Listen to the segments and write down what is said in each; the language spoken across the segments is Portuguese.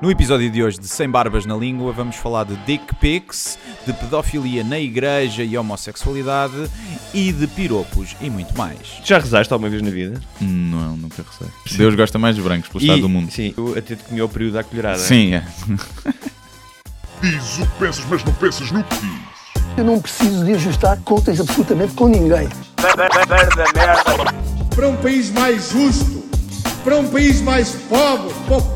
No episódio de hoje de Sem Barbas na Língua, vamos falar de dick pics, de pedofilia na igreja e homossexualidade e de piropos e muito mais. Já rezaste alguma vez na vida? Não, nunca recei. Deus gosta mais dos brancos pelo estado do mundo. Sim, eu até te comi ao período da colherada. Sim, é. Diz o que pensas, mas não pensas no que dizes. Eu não preciso de ajustar contas absolutamente com ninguém. para um país mais justo, para um país mais pobre, po-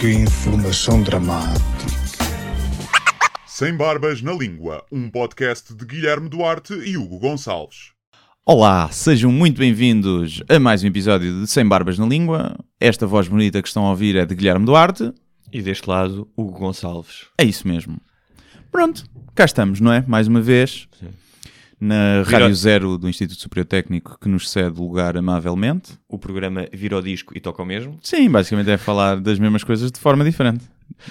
que informação dramática. Sem Barbas na Língua, um podcast de Guilherme Duarte e Hugo Gonçalves. Olá, sejam muito bem-vindos a mais um episódio de Sem Barbas na Língua. Esta voz bonita que estão a ouvir é de Guilherme Duarte. E deste lado, Hugo Gonçalves. É isso mesmo. Pronto, cá estamos, não é? Mais uma vez. Na Rádio Zero do Instituto Superior Técnico que nos cede lugar amavelmente. O programa vira o disco e toca o mesmo. Sim, basicamente é falar das mesmas coisas de forma diferente.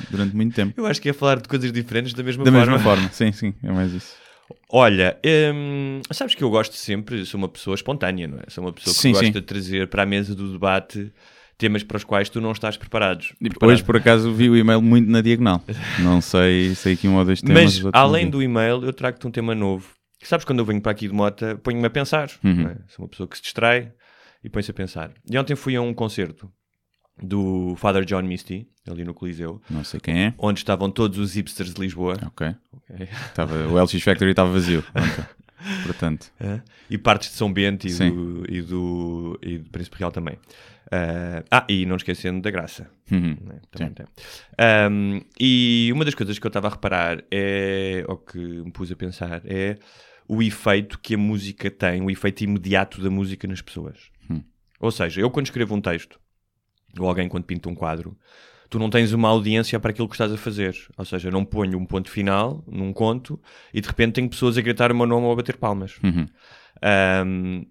Durante muito tempo. Eu acho que é falar de coisas diferentes da mesma Da forma. mesma forma, sim, sim, é mais isso. Olha, hum, sabes que eu gosto sempre, sou uma pessoa espontânea, não é? Sou uma pessoa que Sim, gosta sim. de trazer para a mesa do debate temas para os quais tu não estás preparados. Hoje, preparado. por acaso, vi o e-mail muito na diagonal. Não sei, sei aqui um ou dois temas. Mas além do e-mail, eu trago-te um tema novo. Sabes quando eu venho para aqui de mota, ponho-me a pensar. Uhum. é? Sou uma pessoa que se distrai e põe-se a pensar. E ontem fui a um concerto do Father John Misty, ali no Coliseu, Não sei quem é. onde estavam todos os hipsters de Lisboa. Ok. Ok. Estava, o LX Factory estava vazio. Portanto, É? E partes de São Bento e Sim. do, e, do, e do Príncipe Real também. Ah, ah, e não esquecendo da Graça. uhum. né? Também tem. Ahm, e uma das coisas que eu estava a reparar é, ou que me pus a pensar, é o efeito que a música tem, o efeito imediato da música nas pessoas. Hum. Ou seja, eu quando escrevo um texto, ou alguém quando pinta um quadro, tu não tens uma audiência para aquilo que estás a fazer. Ou seja, não ponho um ponto final num conto e de repente tenho pessoas a gritar o meu nome ou a bater palmas. Uhum. Um,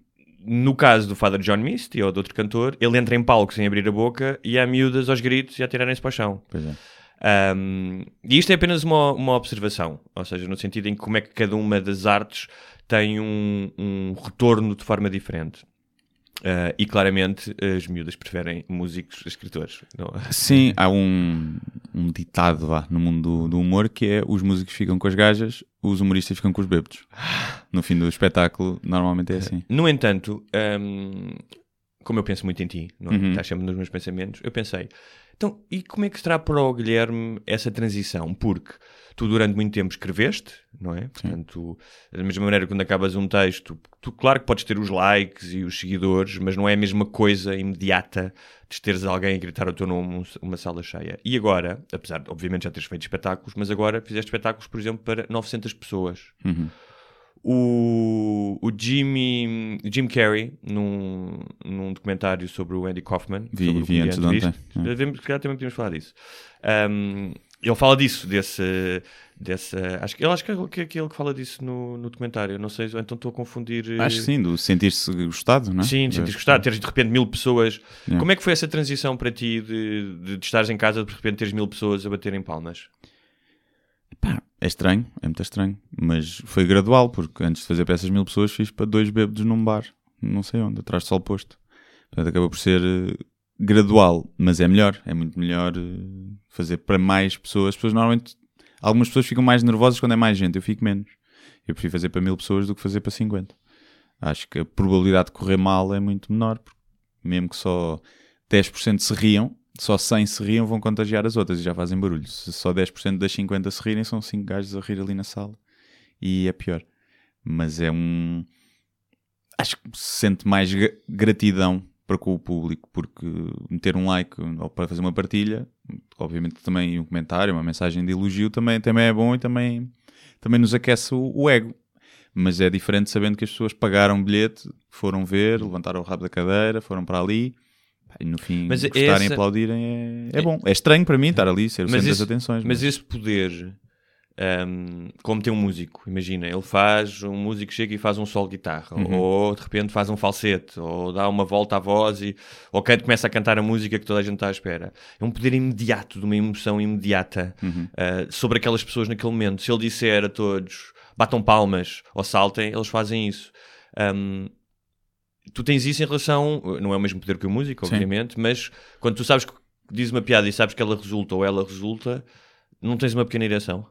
no caso do Father John Misty ou de outro cantor, ele entra em palco sem abrir a boca e há miúdas aos gritos e a tirarem-se para o chão. Pois é. Um, e isto é apenas uma, uma observação, ou seja, no sentido em que como é que cada uma das artes tem um, um retorno de forma diferente. Uh, e claramente as miúdas preferem músicos a escritores. Não? Sim, há um, um ditado vá, no mundo do, do humor que é os músicos ficam com as gajas, os humoristas ficam com os bêbados. No fim do espetáculo, normalmente é assim. No entanto, hum, como eu penso muito em ti, não é? Uhum. estás sempre nos meus pensamentos, eu pensei, então, e como é que será para o Guilherme essa transição? Porque tu durante muito tempo escreveste, não é? Portanto, da mesma maneira quando acabas um texto, tu claro que podes ter os likes e os seguidores, mas não é a mesma coisa imediata de teres alguém a gritar o teu nome uma sala cheia. E agora, apesar de obviamente já teres feito espetáculos, mas agora fizeste espetáculos, por exemplo, para 900 pessoas Uhum. O, o Jimmy, Jim Carrey, num, num documentário sobre o Andy Kaufman. Vi- sobre o vi antes de ontem. viste? Devemos- calhar também podíamos falar disso. Um, ele fala disso, desse. desse acho, ele acho que é que é aquele que fala disso no, no documentário. Não sei, então estou a confundir. eh, Acho que sim, do sentir-se gostado, não é? Sim, de sentires gostado, teres de repente mil pessoas. Yeah. Como é que foi essa transição para ti de, de, de estares em casa de repente teres mil pessoas a baterem palmas? Pá, é estranho, é muito estranho. Mas foi gradual, porque antes de fazer para essas mil pessoas fiz para dois bêbados num bar, não sei onde, atrás do sol posto. Portanto, acaba por ser eh, gradual, mas é melhor. É muito melhor eh, fazer para mais pessoas. As pessoas normalmente, algumas pessoas ficam mais nervosas quando é mais gente, eu fico menos. Eu prefiro fazer para mil pessoas do que fazer para 50. Acho que a probabilidade de correr mal é muito menor, mesmo que só 10% se riam, só 100 se riam vão contagiar as outras e já fazem barulho. Se só 10% das 50 se rirem, são 5 gajos a rir ali na sala e é pior. Mas é um. Acho que se sente mais gra- gratidão para com o público, porque meter um like ou para fazer uma partilha, obviamente também um comentário, uma mensagem de elogio também, também é bom e também, também nos aquece o, o ego. Mas é diferente sabendo que as pessoas pagaram bilhete, foram ver, levantaram o rabo da cadeira, foram para ali. E no fim, Mas gostarem essa- e aplaudirem é, é bom. É estranho para mim estar ali, ser o Mas centro das atenções. Mas esse poder, hum, como tem um músico, imagina, ele faz, um músico chega e faz um solo de guitarra, Uhum. ou de repente faz um falsete, ou dá uma volta à voz e ou canta, começa a cantar a música que toda a gente está à espera. É um poder imediato, de uma emoção imediata Uhum. uh, sobre aquelas pessoas naquele momento. Se ele disser a todos batam palmas ou saltem, eles fazem isso. Hum, tu tens isso em relação, não é o mesmo poder que o músico, Sim. obviamente, mas quando tu sabes que diz uma piada e sabes que ela resulta ou ela resulta, não tens uma pequena ereção.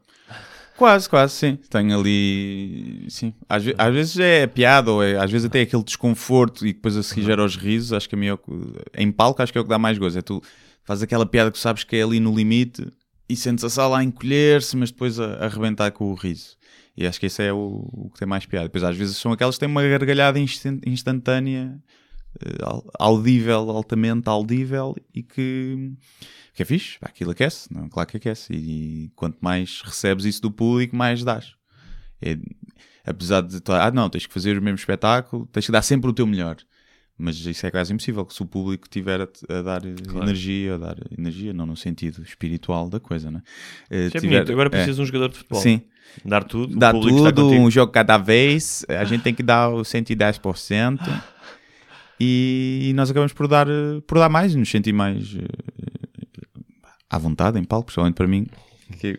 Quase, quase, sim. Tenho ali. Sim. Às, ve- às vezes é piada, ou é- às vezes até aquele desconforto e depois a seguir gera os risos. Acho que a mim é o que- Em palco, acho que é o que dá mais gozo. É tu fazes aquela piada que sabes que é ali no limite e sentes a sala a encolher-se, mas depois a, a arrebentar com o riso. E acho que esse é o, o que tem mais piada. Depois às vezes são aquelas que têm uma gargalhada instan- instantânea, eh, au- audível, altamente audível e que, que é fixe. Pá, Aquilo aquece, não? claro que aquece. E, quanto mais recebes isso do público, mais dás. É- apesar de ah, não, tens que fazer o mesmo espetáculo, tens que dar sempre o teu melhor. Mas isso é quase impossível, que se o público tiver a, a dar eh, energia, a dar energia, não no sentido espiritual da coisa, né? Eh, Isso é tiver- bonito. Agora é, precisas de um jogador de futebol. Sim, Dar tudo, dá o público está tudo, um jogo cada vez, a gente tem que dar o 110% e, nós acabamos por dar, por dar mais nos sentir mais eh, à vontade em palco, principalmente para mim, que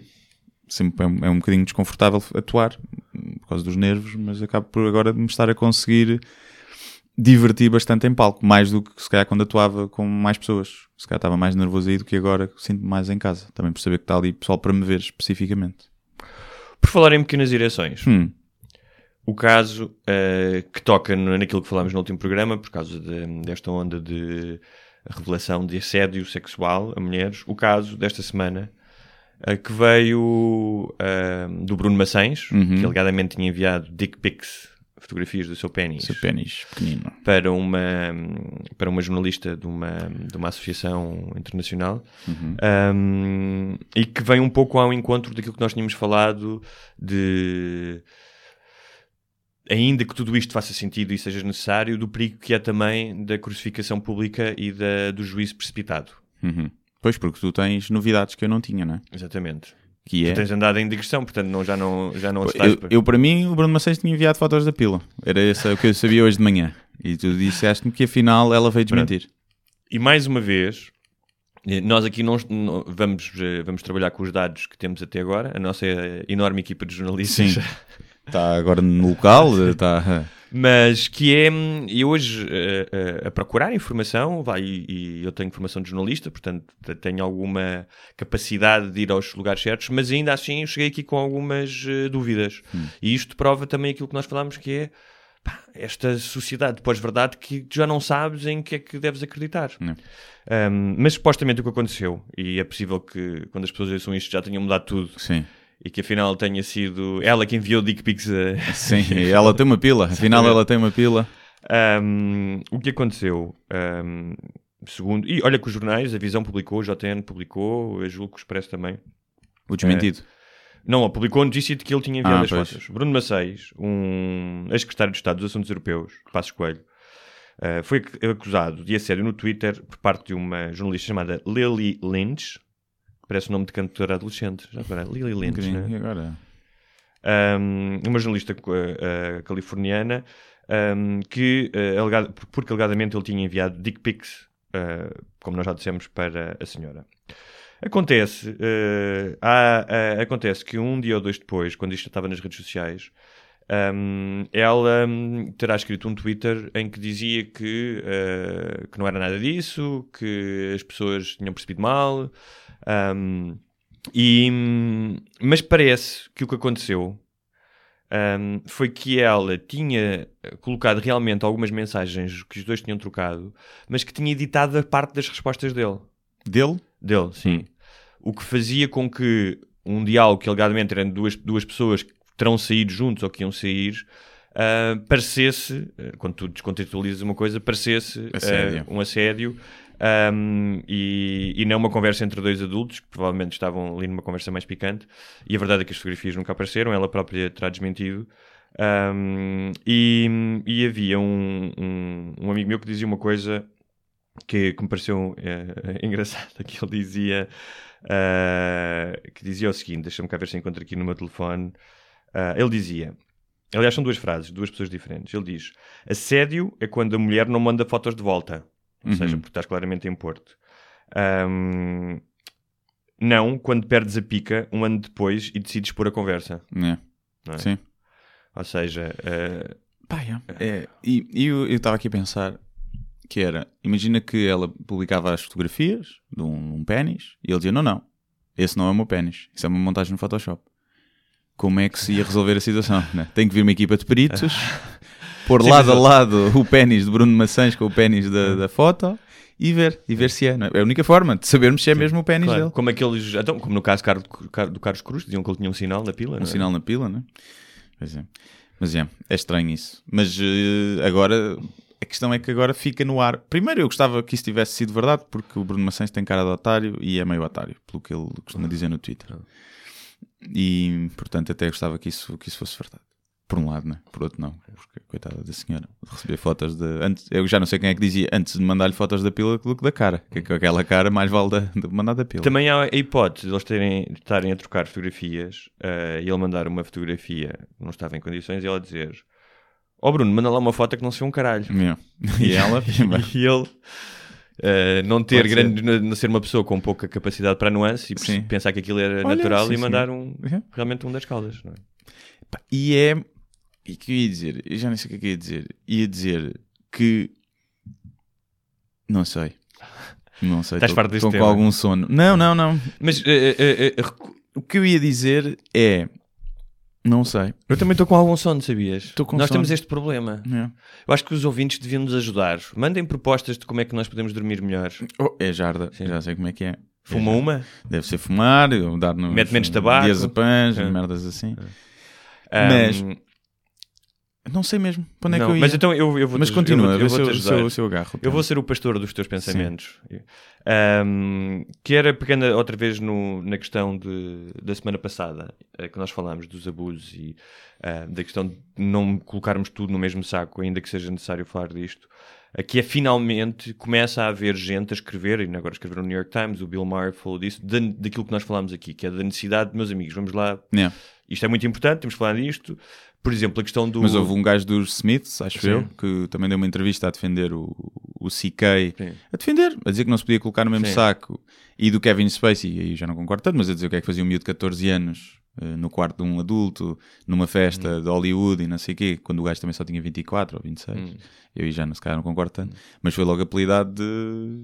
sempre é um, é um bocadinho desconfortável atuar por causa dos nervos, mas acabo por agora me estar a conseguir divertir bastante em palco, mais do que se calhar quando atuava com mais pessoas. Se calhar estava mais nervoso aí do que agora, sinto mais em casa. Também por saber que está ali pessoal para me ver especificamente. Por falar em pequenas direções, Hum. o caso eh, que toca naquilo que falámos no último programa, por causa de- desta onda de revelação de assédio sexual a mulheres, o caso desta semana eh, que veio eh, do Bruno Maçães, Uhum. que alegadamente tinha enviado dick pics, fotografias do seu pênis, Seu pênis pequenino. para uma, para uma jornalista de uma, de uma associação internacional Uhum. um, e que vem um pouco ao encontro daquilo que nós tínhamos falado de ainda que tudo isto faça sentido e seja necessário, do perigo que é também da crucificação pública e da, do juízo precipitado. Uhum. Pois, porque tu tens novidades que eu não tinha, não é? Exatamente. Que é... Tu tens andado em digressão, portanto não, já não, já não estás... Eu, eu, para mim, o Bruno Maceiros tinha enviado fotos da pila. Era esse o que eu sabia hoje de manhã. E tu disseste-me que afinal ela veio desmentir. E mais uma vez, eh, nós aqui não, não- vamos, eh, vamos trabalhar com os dados que temos até agora, a nossa eh, enorme equipa de jornalistas. Sim. Está agora no local, está... Mas que é, hum, eu hoje eh, eh, a procurar informação, vai, e, e eu tenho formação de jornalista, portanto te- tenho alguma capacidade de ir aos lugares certos, mas ainda assim eu cheguei aqui com algumas eh, dúvidas. E isto prova também aquilo que nós falámos, que é pá, esta sociedade de pós-verdade que já não sabes em que é que deves acreditar. Um, mas supostamente o que aconteceu, e é possível que quando as pessoas ouçam isto já tenham mudado tudo, Sim. E que afinal tenha sido ela que enviou dick pics a, Sim, ela tem uma pila. Afinal, ela tem uma pila. Um, o que aconteceu? Um, segundo, e olha que os jornais, a Visão publicou, o JN publicou, eu julgo que o Expresso também. O desmentido. Não, publicou a notícia de que ele tinha enviado Ah, as pois. fotos. Bruno Maceios, um ex-secretário de Estado dos Assuntos Europeus, Passos Coelho, uh, foi ac- acusado de assédio no Twitter por parte de uma jornalista chamada Lily Lynch, parece o nome de cantora adolescente. Já para Lily Lynch, né? E agora? um, uma jornalista uh, uh, californiana um, que, uh, alegado- porque alegadamente ele tinha enviado dick pics, uh, como nós já dissemos, para a senhora. Acontece, uh, há, uh, acontece que um dia ou dois depois, quando isto estava nas redes sociais, um, ela um, terá escrito um Twitter em que dizia que, uh, que não era nada disso, que as pessoas tinham percebido mal. um, e, mas parece que o que aconteceu foi que ela tinha colocado realmente algumas mensagens que os dois tinham trocado, mas que tinha editado a parte das respostas dele. Dele? Dele, sim. O que fazia com que um diálogo que alegadamente eram duas, duas pessoas terão saído juntos ou que iam sair, ah, parecesse, ah, quando tu descontextualizas uma coisa, parecesse ah, Assédio. um assédio ahm, e, e não uma conversa entre dois adultos que provavelmente estavam ali numa conversa mais picante. E a verdade é que as fotografias nunca apareceram, ela própria terá desmentido. Ahm, e, e havia um, um, um amigo meu que dizia uma coisa que, que me pareceu eh, engraçado, que ele dizia eh, que dizia o seguinte, deixa-me cá ver se encontro aqui no meu telefone. Eh, ele dizia, aliás são duas frases, duas pessoas diferentes. Ele diz, assédio é quando a mulher não manda fotos de volta, ou seja, porque estás claramente em Porto. Ahm, não quando perdes a pica um ano depois e decides pôr a conversa. É. É? Sim. Ou seja, eh, Pá, é. É, e e eu estava aqui a pensar que era, imagina que ela publicava as fotografias de um, um pênis e ele dizia, não, não, esse não é o meu pênis, isso é uma montagem no Photoshop. Como é que se ia resolver a situação? Né? Tem que vir uma equipa de peritos, pôr Sim, lado a lado o pênis de Bruno Maçãs com o pênis da, da foto e ver, e ver se é. não é? É a única forma de sabermos se é mesmo o pênis claro, dele. como aqueles, então, como no caso do Carlos Cruz, diziam que ele tinha um sinal na pila. Um não é? sinal na pila, né? Pois é. Mas é, é estranho isso. Mas eh, agora, a questão é que agora fica no ar. Primeiro, eu gostava que isso tivesse sido verdade, porque o Bruno Maçães tem cara de otário e é meio otário, pelo que ele costuma dizer no Twitter. E, portanto, até gostava que isso, que isso fosse verdade. Por um lado, né? Por outro, não. Porque, coitada da senhora, receber fotos de. Antes, eu já não sei quem é que dizia antes de mandar-lhe fotos da pila do que da cara. Que com aquela cara mais vale da, de mandar da pila. Também há a hipótese de eles terem, estarem a trocar fotografias eh, e ele mandar uma fotografia não estava em condições e ela dizer: Ó Bruno, manda lá uma foto que não se vê um caralho. Yeah. E ela, e ele eh, não ter Pode grande, não- não ser uma pessoa com pouca capacidade para nuance e Sim. pensar que aquilo era Olha, natural sim, e mandar um, Uhum. realmente um das caldas. Não é? E é. E o que eu ia dizer? Eu já nem sei o que é eu ia dizer. Ia dizer que. Não sei. Não sei. Estás farto deste estou com algum sono. Não, não, não. Mas eh, recu- O que eu ia dizer é. Não sei. eu também estou com algum sono, sabias? Estou com nós sono. temos este problema. É. Eu acho que os ouvintes deviam nos ajudar. Mandem propostas de como é que nós podemos dormir melhor. Oh, é jarda. Sim. Já sei como é que é. Fuma É uma? Deve ser fumar, dar nos Mete menos tabaco. diazepams, É. merdas assim. Ahm, Mas- Não sei mesmo. Para onde é não, que eu ia? mas então eu, eu vou Mas continua, eu, se ajudar. eu, se eu agarro. Eu vou ser o pastor dos teus pensamentos. Ahm, que era pegando outra vez no- na questão de- da semana passada, eh, que nós falámos dos abusos e ah, da questão de não colocarmos tudo no mesmo saco, ainda que seja necessário falar disto. Aqui é finalmente começa a haver gente a escrever, e agora escreveram no New York Times, o Bill Maher falou disso, da- daquilo que nós falámos aqui, que é da necessidade de, meus amigos, vamos lá, Yeah. isto é muito importante, temos que falar disto. Por exemplo, a questão do. Mas houve um gajo dos Smiths, acho Sim. eu, que também deu uma entrevista a defender o, o CK. Sim. A defender, a dizer que não se podia colocar no mesmo Sim. saco. E do Kevin Spacey, aí já não concordo tanto, mas a dizer o que é que fazia um miúdo de 14 anos eh, no quarto de um adulto, numa Hum. festa de Hollywood e não sei o quê, quando o gajo também só tinha 24 ou 26. Hum. Eu aí já não, se calhar não concordo tanto. Mas foi logo apelidado de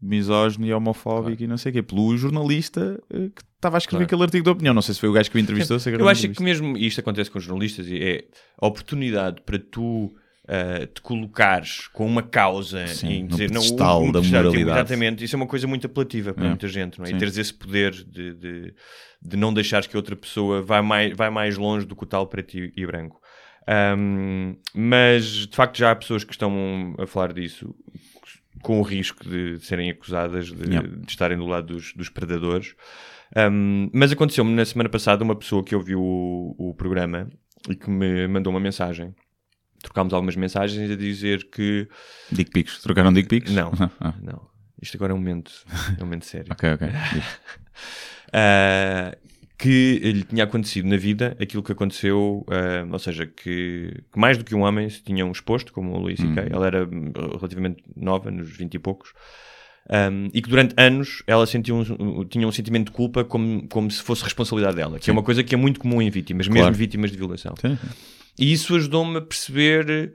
misógino e homofóbico e não sei o quê, pelo jornalista eh, que estava a escrever Claro. aquele artigo de opinião. Não sei se foi o gajo que o entrevistou. se Eu acho que mesmo e isto acontece com os jornalistas e é a oportunidade para tu ah, te colocares com uma causa Sim, e no dizer não pedestal da pedestal, tipo, moralidade. Exatamente, isso é uma coisa muito apelativa para É. muita gente, não é? E Sim. teres esse poder de, de, de não deixares que outra pessoa vá mais, vai mais longe do que o tal preto e, e branco. Ahm, mas de facto já há pessoas que estão a falar disso com o risco de serem acusadas de, Yeah. de estarem do lado dos, dos predadores. Um, mas aconteceu-me na semana passada uma pessoa que ouviu o, o programa e que me mandou uma mensagem. Trocámos algumas mensagens a dizer que. Dick pics. Trocaram dick pics? Não. Ah, Não, isto agora é um momento, é um momento sério. ok, ok. Diz. Ah, que lhe tinha acontecido na vida aquilo que aconteceu, ah, ou seja, que, que mais do que um homem se tinham exposto, como o Luís C.K. Ela era relativamente nova, nos 20 e poucos, um, e que durante anos ela sentia um, tinha um sentimento de culpa como, como se fosse responsabilidade dela, que é uma coisa que é muito comum em vítimas, mesmo Claro. vítimas de violação. Sim. E isso ajudou-me a perceber.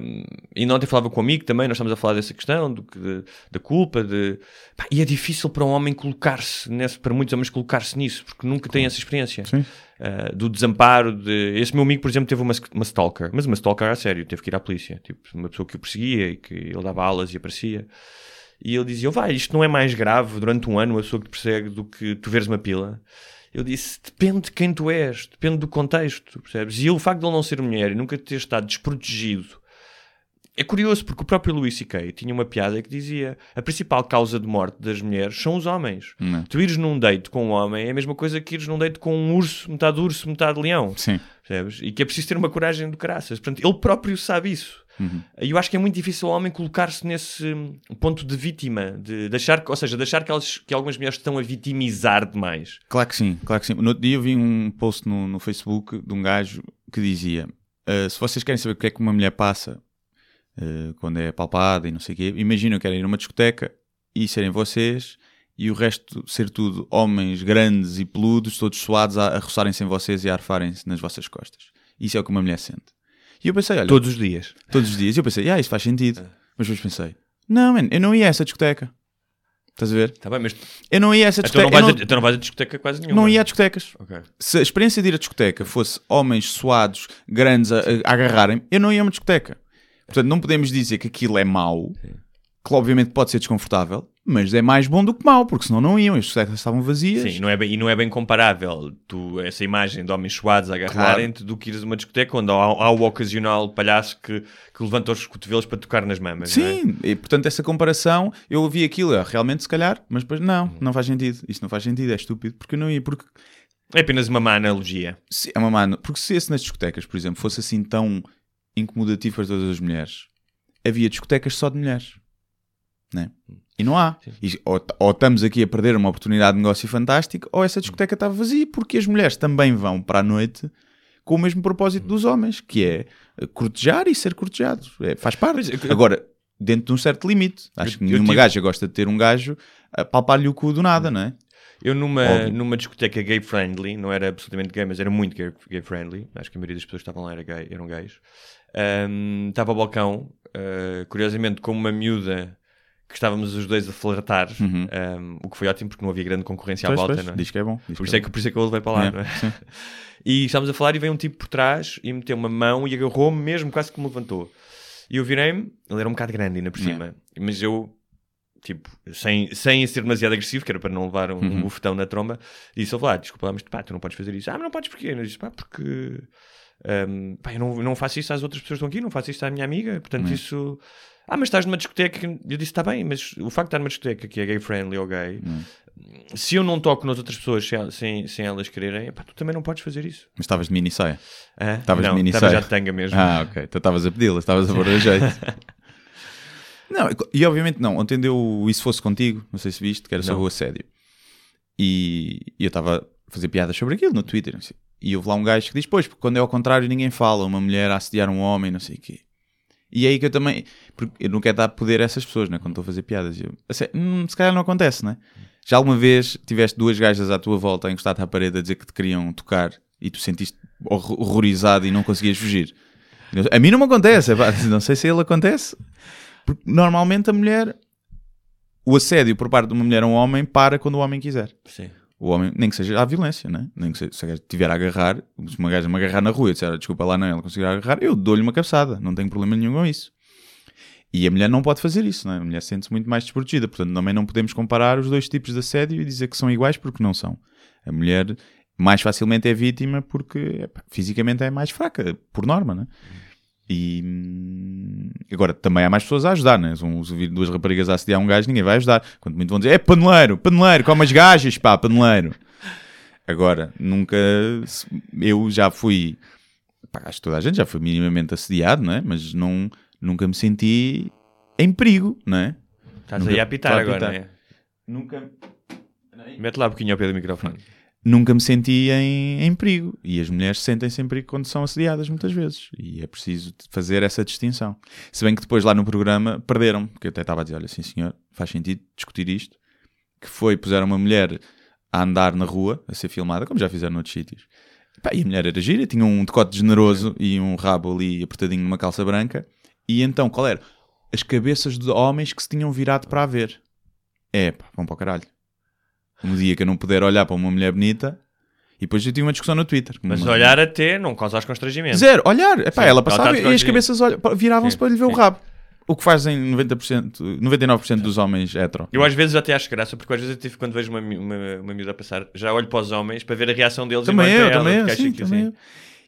Um, e ontem falava com um amigo também, nós estamos a falar dessa questão do que- de- da culpa. De, pá, e é difícil para um homem colocar-se, para muitos homens colocar-se nisso, porque nunca têm essa experiência. Uh, do desamparo. De... Esse meu amigo, por exemplo, teve uma, uma stalker, mas uma stalker a sério, teve que ir à polícia. Tipo, uma pessoa que o perseguia e que ele dava alas e aparecia. E ele dizia: vai, isto não é mais grave durante um ano a pessoa que te persegue do que tu veres uma pila. Eu disse: depende de quem tu és, depende do contexto, percebes? E ele, o facto de ele não ser mulher e nunca ter estado desprotegido. É curioso porque o próprio Louis C.K. tinha uma piada que dizia: a principal causa de morte das mulheres são os homens. Não. Tu ires num date com um homem é a mesma coisa que ires num date com um urso, metade urso, metade leão. Sim. Percebes? E que é preciso ter uma coragem do caraças. Portanto, ele próprio sabe isso. E eu acho que é muito difícil o homem colocar-se nesse hum, ponto de vítima, de, de achar, ou seja, de achar que, elas, que algumas mulheres estão a vitimizar demais. Claro que sim, claro que sim. No outro dia eu vi um post no, no Facebook de um gajo que dizia: "Ah, se vocês querem saber o que é que uma mulher passa ah, quando é palpada e não sei o quê, imaginem que querem ir a uma discoteca e serem vocês e o resto ser tudo homens grandes e peludos, todos suados a, a roçarem-se em vocês e a arfarem-se nas vossas costas. Isso é o que uma mulher sente. E eu pensei, olha, Todos os dias. todos os dias. E eu pensei, ah, isso faz sentido. Mas depois pensei, não, man, eu não ia a essa discoteca. Estás a ver? Está bem, mas Eu não ia a essa então discoteca. não, vais eu a, então não vais a discoteca quase nenhuma. não ia a discotecas. Ok. Se a experiência de ir à discoteca fosse homens suados, grandes, a, a agarrarem, eu não ia a uma discoteca. Portanto, não podemos dizer que aquilo é mau, que obviamente pode ser desconfortável, mas é mais bom do que mau, porque senão não iam, as discotecas estavam vazias. Sim, não é bem, e não é bem comparável tu, essa imagem de homens suados a agarrarem-te do que ires a uma discoteca onde há, há o ocasional palhaço que, que levanta os cotovelos para tocar nas mamas. não é? Sim, e portanto essa comparação, eu ouvi aquilo, ah, realmente se calhar, mas depois não, não faz sentido. Isto não faz sentido, é estúpido, porque eu não ia, porque É apenas uma má analogia. se, é uma mano, porque se esse nas discotecas, por exemplo, fosse assim tão incomodativo para todas as mulheres, havia discotecas só de mulheres, né? E não há. E ou, ou estamos aqui a perder uma oportunidade de negócio fantástico, ou essa discoteca está vazia, porque as mulheres também vão para a noite com o mesmo propósito dos homens, que é cortejar e ser cortejados. É, faz parte. É, Agora, dentro de um certo limite. Acho que nenhuma tive- gaja gosta de ter um gajo a palpar-lhe o cu do nada, não é? Eu numa, Óbvio. numa discoteca gay friendly, não era absolutamente gay, mas era muito gay, gay friendly. Acho que a maioria das pessoas que estavam lá era gay, eram gays. Ahm, Estava ao balcão, ah, curiosamente, com uma miúda que estávamos os dois a flertar, ahm, o que foi ótimo porque não havia grande concorrência à Pois, volta, pois, não é? Diz que é bom. Por isso, é é que, por isso é que eu levei para lá, É, não é? sim. E estávamos a falar e veio um tipo por trás e meteu uma mão e agarrou-me mesmo, quase que me levantou. E eu virei-me, ele era um bocado grande ainda por cima, mas eu, tipo, sem, sem ser demasiado agressivo, que era para não levar um, um bufetão na tromba, disse, ouve lá, desculpa lá, mas pá, tu não podes fazer isso. Ah, mas não podes porquê? Eu disse, pá, porque... hum, pá, eu não, não faço isso às outras pessoas que estão aqui, não faço isso à minha amiga, portanto isso... Ah, mas estás numa discoteca... Eu disse, está bem, mas o facto de estar numa discoteca que é gay-friendly ou gay... Se eu não toco nas outras pessoas sem, sem, sem elas quererem, pá, tu também não podes fazer isso. Mas estavas de mini saia. Estavas de mini estava saia. já de tanga mesmo. Ah, ok. Então estavas a pedi-la, estavas a pôr a jeito. não, e obviamente não. Ontem deu Isso Fosse Contigo, não sei se viste, que era sobre o assédio. E, e eu estava a fazer piadas sobre aquilo no Twitter. sei. E houve lá um gajo que diz: Pois, porque quando é ao contrário ninguém fala, uma mulher a assediar um homem, não sei o quê. E é aí que eu também. Porque eu não quero dar poder a essas pessoas, né? Quando estou a fazer piadas. Eu, assim, hum, se calhar não acontece, né? Já alguma vez tiveste duas gajas à tua volta a encostar-te à parede a dizer que te queriam tocar e tu sentiste horror- horrorizado e não conseguias fugir? A mim não me acontece, não sei se ele acontece. Porque normalmente a mulher, o assédio por parte de uma mulher a um homem para quando o homem quiser. Sim. O homem, nem que seja à violência, né? nem que seja, se a gaja tiver a agarrar, se uma gaja me agarrar na rua e disser "Ah, desculpa lá, não, ela conseguir agarrar, eu dou-lhe uma cabeçada, não tenho problema nenhum com isso. E a mulher não pode fazer isso, né? a mulher sente-se muito mais desprotegida, portanto também não podemos comparar os dois tipos de assédio e dizer que são iguais porque não são. A mulher mais facilmente é vítima porque fisicamente é mais fraca, por norma, né? E agora também há mais pessoas a ajudar, né? Ouvir duas raparigas a assediar um gajo, ninguém vai ajudar. Quanto muito vão dizer, é paneleiro, paneleiro, como as gajas, pá, paneleiro. Agora, nunca. Eu já fui. Pá, acho que toda a gente já foi minimamente assediado, não é? Mas não, nunca me senti em perigo, não é? Estás Nunca- aí a apitar agora, apitar. não é? Nunca. Mete lá um bocadinho ao pé do microfone. Nunca me senti em, em perigo. E as mulheres sentem-se em perigo quando são assediadas, muitas vezes. E é preciso fazer essa distinção. Se bem que depois lá no programa perderam, porque eu até estava a dizer: olha, sim senhor, faz sentido discutir isto. Que foi, puseram uma mulher a andar na rua, a ser filmada, como já fizeram noutros sítios. Pá, e a mulher era gira, tinha um decote generoso e um rabo ali apertadinho numa calça branca. E então, qual era? As cabeças de homens que se tinham virado para a ver. É, pá, vão para o caralho. Um dia que eu não puder olhar para uma mulher bonita, e depois eu tive uma discussão no Twitter. Mas Uma- olhar até não causas constrangimento. Zero, olhar. Epá, Sim, ela passava e as cabeças olha- viravam-se para lhe ver o rabo. O que fazem 90%, 99% dos homens hetero. Eu às vezes até acho graça, porque às vezes eu tive, quando vejo uma, uma, uma miúda a passar, já olho para os homens para ver a reação deles e Também não eu, ela, também eu, sim, também assim, eu.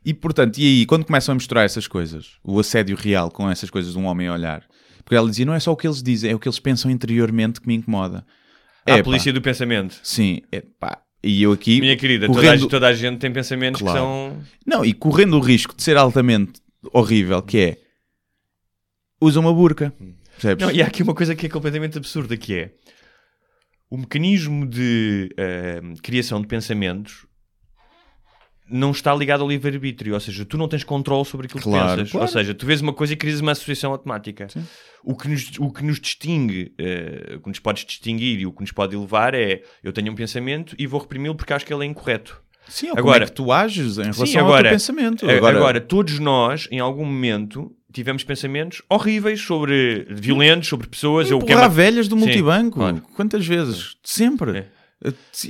E portanto, e aí, quando começam a misturar essas coisas, o assédio real com essas coisas de um homem olhar, porque ela dizia, não é só o que eles dizem, é o que eles pensam interiormente que me incomoda. É, a polícia do pensamento. Sim, é pá. E eu aqui. Minha querida, toda, a, correndo, toda a gente tem pensamentos Claro. que são. Não, e correndo o risco de ser altamente horrível, que é usa uma burca. Percebes? Não, e há aqui uma coisa que é completamente absurda, que é o mecanismo de eh, criação de pensamentos não está ligado ao livre-arbítrio, ou seja, tu não tens controle sobre aquilo Claro, que pensas. claro. Ou seja, tu vês uma coisa e crias uma associação automática. O que nos, o que nos distingue, eh, o que nos podes distinguir e o que nos pode elevar é eu tenho um pensamento e vou reprimi-lo porque acho que ele é incorreto. Sim, ou Agora- como é que tu ages em relação Sim, ao agora, teu pensamento. a- agora, todos nós, em algum momento, tivemos pensamentos horríveis sobre violentos, sobre pessoas. Eu empurrar quero- velhas do Sim, multibanco. claro. Quantas vezes? Sempre. É.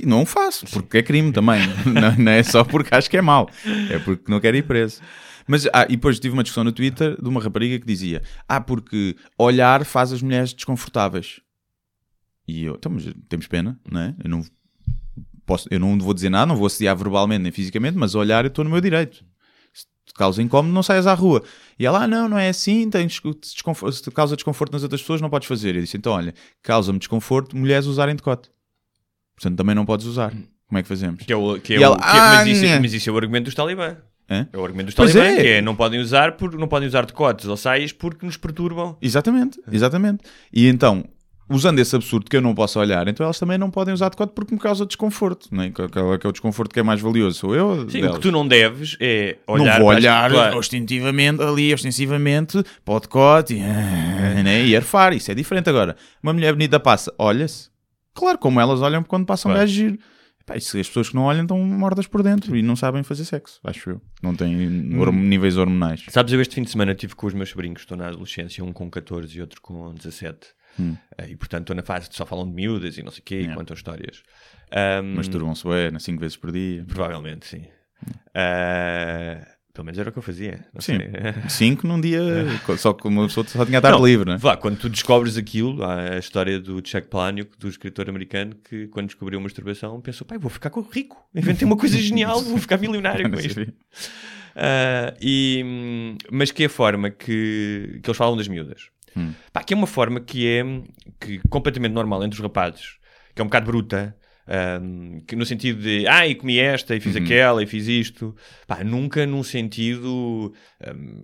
Não o faço, porque é crime também. não, não é só porque acho que é mau. É porque não quero ir preso. Mas, ah, e depois tive uma discussão no Twitter de uma rapariga que dizia: Ah, porque olhar faz as mulheres desconfortáveis. E eu, então, temos pena, não é? Eu não, posso, eu não vou dizer nada, não vou assediar verbalmente nem fisicamente, mas olhar eu estou no meu direito. Se te causa incómodo, não saias à rua. E ela, ah, não, não é assim, tens, se te causa desconforto nas outras pessoas, não podes fazer. Eu disse, então, olha, causa-me desconforto mulheres usarem decote. Portanto, também não podes usar. Como é que fazemos? Que é o, que é E o- ela, que é- "Ah, mas, isso, né." mas isso é o argumento dos talibã. Hã? É o argumento dos Pois talibã, é. que é não podem usar por, não podem usar decotes ou saias porque nos perturbam. Exatamente, exatamente. E então, usando esse absurdo que eu não posso olhar, então elas também não podem usar decote porque me causa desconforto. Não é? Que, que- que é o desconforto que é mais valioso. Sou eu? Sim, o delas? que tu não deves é olhar não vou olhar claro. ostensivamente ali, ostensivamente, para o decote e, né, e arfar. Isso é diferente agora. Uma mulher bonita passa, olha-se. Claro, como elas olham quando passam um Claro. gajo giro. Pá, se as pessoas que não olham estão mortas por dentro e não sabem fazer sexo, acho eu. Não têm Hum. níveis hormonais. Sabes, eu este fim de semana estive com os meus sobrinhos, estou na adolescência, um com 14 e outro com 17. Hum. Eh, E portanto estou na fase de só falam de miúdas e não sei o quê, e contam histórias. Ahm, Masturbam-se bem, cinco vezes por dia. Provavelmente, sim. Ah, pelo menos era o que eu fazia. Sim. sei. Cinco num dia, só que uma pessoa só tinha a tarde Não, livre, né? Vá, quando tu descobres aquilo, há a história do Chuck Palahniuk, do escritor americano, que quando descobriu a masturbação pensou, pai, vou ficar rico, inventei uma coisa genial, vou ficar milionário com isto. Ah, e, mas que é a forma que, que eles falam das miúdas. Hum. Pá, que é uma forma que é que, completamente normal entre os rapazes, que é um bocado bruta, que no sentido de, ah, e comi esta, e fiz Uhum. aquela, e fiz isto. Pá, nunca num sentido,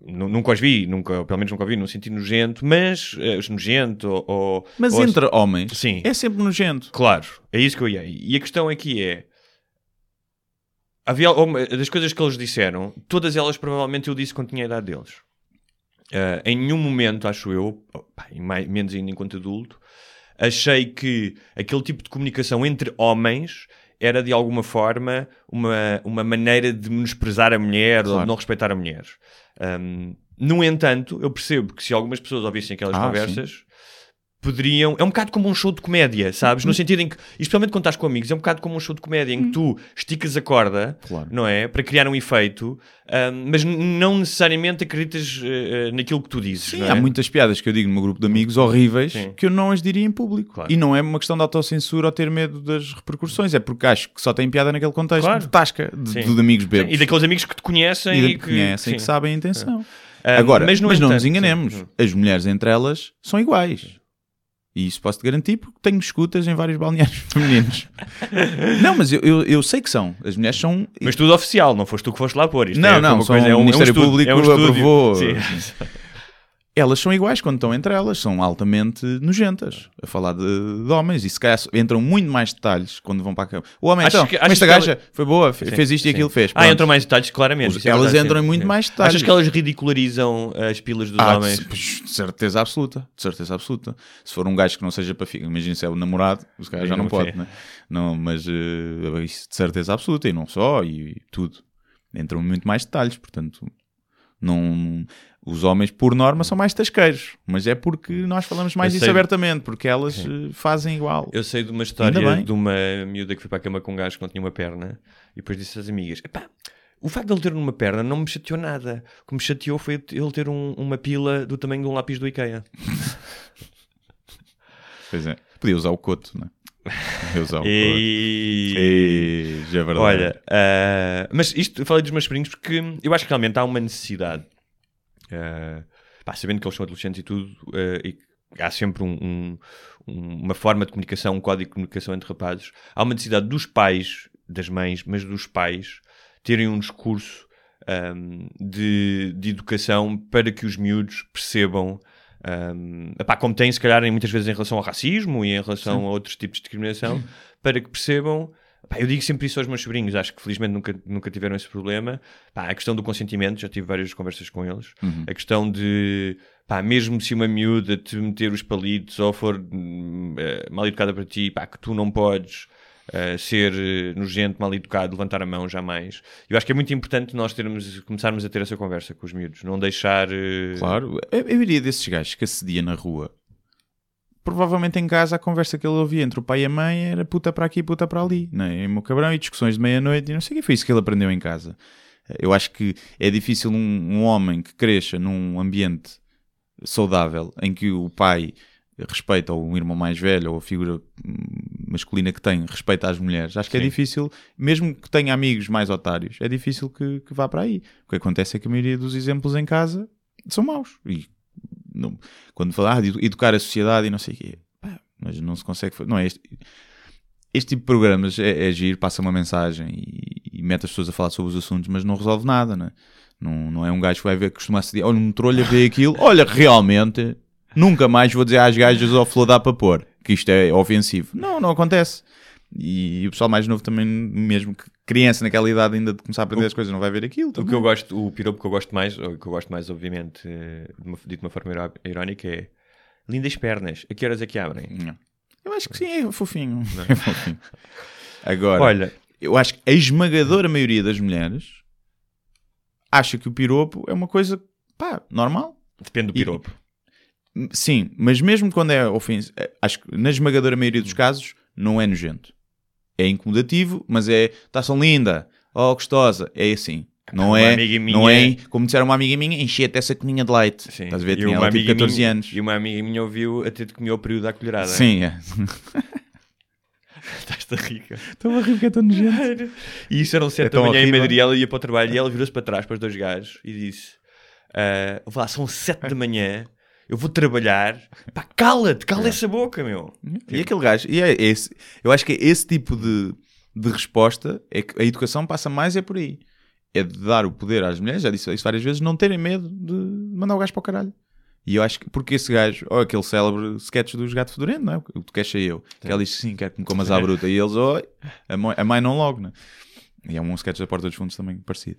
nu- nunca os vi, nunca, pelo menos nunca os vi num sentido nojento, mas eh, nojento ou... ou- Mas ou- entre homens Sim. é sempre nojento. Claro, é isso que eu ia. E a questão aqui é. Havia uma das coisas que eles disseram, todas elas provavelmente eu disse quando tinha a idade deles. Ah, em nenhum momento, acho eu, pá, mais, menos ainda enquanto adulto, achei que aquele tipo de comunicação entre homens era de alguma forma uma, uma maneira de menosprezar a mulher ou Claro. de não respeitar a mulher. Ahm, no entanto, eu percebo que se algumas pessoas ouvissem aquelas Ah, conversas, poderiam. É um bocado como um show de comédia, sabes? Uhum. No sentido em que, especialmente quando estás com amigos, é um bocado como um show de comédia em que tu esticas a corda, Claro. não é? Para criar um efeito, ahm, mas não necessariamente acreditas eh, naquilo que tu dizes. Sim, não é? há muitas piadas que eu digo no meu grupo de amigos horríveis Sim. que eu não as diria em público. Claro. E não é uma questão de autocensura ou ter medo das repercussões, é porque acho que só tem piada naquele contexto Claro. de tasca, de, Sim. de amigos bebos. E daqueles amigos que te conhecem E e, de- que conhecem, que sabem a intenção. Ah, Agora, mas, no não nos enganemos, sim. as mulheres entre elas são iguais. E isso posso-te garantir porque tenho escutas em vários balneários femininos. não, mas eu, eu, eu sei que são. As mulheres são. Mas tudo oficial, não foste tu que foste lá pôr. Isto Não, é, não, só coisa, o é um, Ministério é um estudo, Público é um aprovou. Sim. Elas são iguais quando estão entre elas, são altamente nojentas a falar de, de homens e se calhar entram muito mais detalhes quando vão para a cama. O homem, Achas então, que- esta gaja foi boa, fe- Sim, fez isto e sim. aquilo, fez. Ah, Pronto. entram mais detalhes, claramente. Os- é elas verdade, entram em muito sim. mais detalhes. Achas que elas ridicularizam as pilas dos Ah, homens? de, de certeza absoluta, de certeza absoluta. Se for um gajo que não seja para ficar, imagina se é o namorado, os caras já não Não pode, né? Não, mas eh, isso de certeza absoluta, e não só, e, tudo. Entram muito mais detalhes, portanto, não. Os homens, por norma, são mais tasqueiros, mas é porque nós falamos mais Eu disso abertamente, porque elas eh, fazem igual. Eu sei de uma história de uma miúda que foi para a cama com um gajo que não tinha uma perna e depois disse às amigas: Epá, o facto de ele ter uma perna não me chateou nada. O que me chateou foi ele ter um- uma pila do tamanho de um lápis do IKEA. Pois é. Podia usar o coto, né? Podia usar o coto. E... Já é verdade. Olha, ah, mas isto eu falei dos meus sobrinhos porque eu acho que realmente há uma necessidade, ah, pá, sabendo que eles são adolescentes e tudo, ah, e há sempre um- um- um- uma forma de comunicação, um código de comunicação entre rapazes, há uma necessidade dos pais, das mães, mas dos pais, terem um discurso ahm, de, de educação para que os miúdos percebam Um, epá, como tem, se calhar, muitas vezes em relação ao racismo e em relação a outros tipos de discriminação, para que percebam. Pá, eu digo sempre isso aos meus sobrinhos, acho que felizmente nunca, nunca tiveram esse problema. Pá, a questão do consentimento, já tive várias conversas com eles. A questão de, pá, mesmo se uma miúda te meter os palitos ou for eh, mal educada para ti, pá, que tu não podes eh, ser eh, nojento, mal educado, levantar a mão jamais. Eu acho que é muito importante nós termos, começarmos a ter essa conversa com os miúdos, não deixar. Claro, eu iria desses gajos que acedia na rua. Provavelmente em casa a conversa que ele ouvia entre o pai e a mãe era puta para aqui, puta para ali, né? e meu cabrão, e discussões de meia-noite, e não sei o que foi isso que ele aprendeu em casa. Eu acho que é difícil um, um homem que cresça num ambiente saudável em que o pai respeita, ou um irmão mais velho, ou a figura hum, masculina que tem, respeita as mulheres. Acho que é Sim. difícil, mesmo que tenha amigos mais otários, é difícil que, que vá para aí. O que acontece é que a maioria dos exemplos em casa são maus. E não- quando falar de educar a sociedade e não sei o quê, mas não se consegue. Não é este, este tipo de programas é, é giro, passa uma mensagem e, e mete as pessoas a falar sobre os assuntos, mas não resolve nada, né? não, não é um gajo que vai ver que costuma assediar. Olha, um trolha vê aquilo, olha, realmente nunca mais vou dizer às gajas ao flor dá para pôr que isto é ofensivo. Não, não acontece. E, o pessoal mais novo também, mesmo que criança naquela idade ainda de começar a aprender as coisas, não vai ver aquilo. O também. que eu gosto, o piropo que eu gosto mais, ou que eu gosto mais, obviamente, de uma, dito de uma forma iró- irónica, é lindas pernas. A que horas é que abrem? Não. Eu acho que sim, é fofinho. É fofinho. Agora, Olha, eu acho que a esmagadora maioria das mulheres acha que o piropo é uma coisa, pá, normal. depende do E- piropo. Sim, mas mesmo quando é ofensivo, eh, acho que na esmagadora maioria dos casos não é nojento. É incomodativo, mas é, está tão linda, oh, gostosa, é assim. Não Uma é, amiga minha- não é, como disseram uma amiga minha, enchete essa coninha de leite. Sim. Estás a ver? E Tinha uma ela tipo amiga 14 minha- anos. E uma amiga minha ouviu até de comer o período da colherada. Sim, é. Estás-te a rica. Estou a rir porque é tão nojento. E isso eram sete É tão da manhã em. Madrid. Ela ia para o trabalho e ela virou-se para trás para os dois gajos e disse: ah, Vá, são sete da manhã, eu vou trabalhar. Pá, cala-te, cala essa boca, meu. E aquele gajo, e é esse, eu acho que é esse tipo de, de resposta, é que a educação passa mais é por aí. É de dar o poder às mulheres, já disse isso várias vezes, não terem medo de mandar o gajo para o caralho. E eu acho que, porque esse gajo, ou aquele célebre sketch dos gato fedorento, não é? O que queixa eu. Que ela diz sim, quero que me comas à bruta. E eles, oi, a mãe, a mãe não logo, né? E é um sketch da Porta dos Fundos também parecido.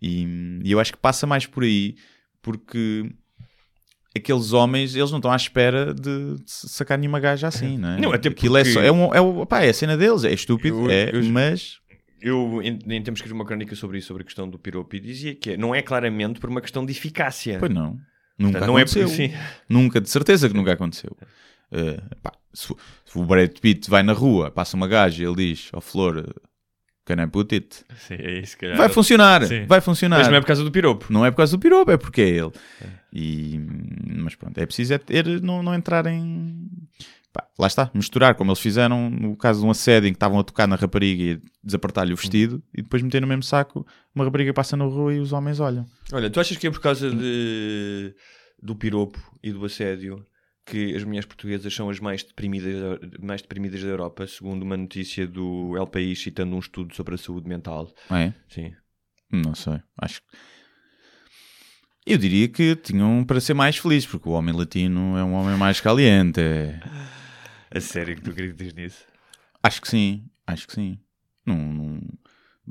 E, e eu acho que passa mais por aí, porque aqueles homens, eles não estão à espera de, de sacar nenhuma gaja assim, não é? Não, até Aquilo é, porque- só, é, um, é, pá, é a cena deles, é estúpido, Eu- é, eu- mas... Eu, em, em tempos, escrevi uma crónica sobre isso, sobre a questão do piropo, e dizia que é- não é claramente por uma questão de eficácia. Pois não. Nunca Portanto, não é aconteceu. por. Nunca, de certeza que nunca aconteceu. Uh, pá, se, se o Brad Pitt vai na rua, passa uma gaja e ele diz ao Flor, can I put it? Sim, é isso, calhar. Vai funcionar, Sim. vai funcionar. Mas não é por causa do piropo. Não é por causa do piropo, é porque é ele. E, mas pronto, é preciso é ter, não, não entrar em. pá, lá está, misturar, como eles fizeram no caso de um assédio em que estavam a tocar na rapariga e desapertar-lhe o vestido e depois meter no mesmo saco uma rapariga passa na rua e os homens olham. Olha, tu achas que é por causa de, do piropo e do assédio que as mulheres portuguesas são as mais deprimidas, mais deprimidas da Europa, segundo uma notícia do El País citando um estudo sobre a saúde mental? Não é? Sim. Não sei, acho que. Eu diria que tinham para ser mais felizes, porque o homem latino é um homem mais caliente. é- A sério que tu acreditas nisso? Acho que sim, acho que sim. Não, não-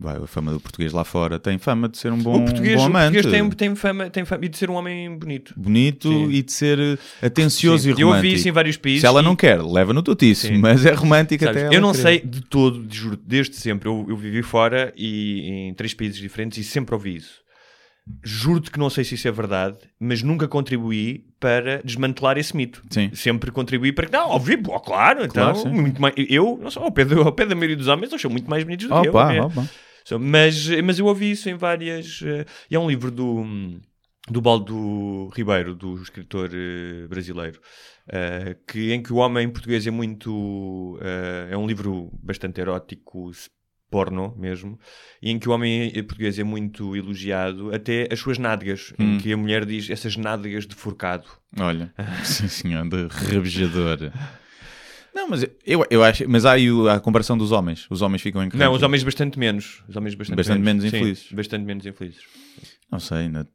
a fama do português lá fora tem fama de ser um bom, o português, bom o amante. português tem, tem, fama, tem fama e de ser um homem bonito. bonito Sim. e de ser eh, atencioso Sim. e Eu romântico. ouvi isso em vários países. Se ela e- não quer, leva no totiço, Sim. mas é romântica Sabes, até eu não querer. sei de todo, juro, desde sempre. Eu, eu vivi fora e em três países diferentes e sempre ouvi isso. Juro-te que não sei se isso é verdade, mas nunca contribuí para desmantelar esse mito. Sim. Sempre contribuí para que, não, óbvio, pô, claro, então, Claro, muito mais, eu, não sou ao pé, do, ao pé da maioria dos homens, eles são muito mais bonitos do que eu. É. opa. Mas, mas eu ouvi isso em várias. eh, e é um livro do, do Baldo Ribeiro, do escritor eh, brasileiro, eh, que, em que o homem português é muito. é um livro bastante erótico, porno mesmo, e em que o homem português é muito elogiado, até as suas nádegas, em que a mulher diz essas nádegas de forcado. Olha, sim senhor, de rabejador. Não, mas eu, eu acho, mas há aí a comparação dos homens. Os homens ficam em que Não, os homens bastante menos. Os homens bastante, Bastante menos Sim, infelizes. bastante menos infelizes. Não sei, na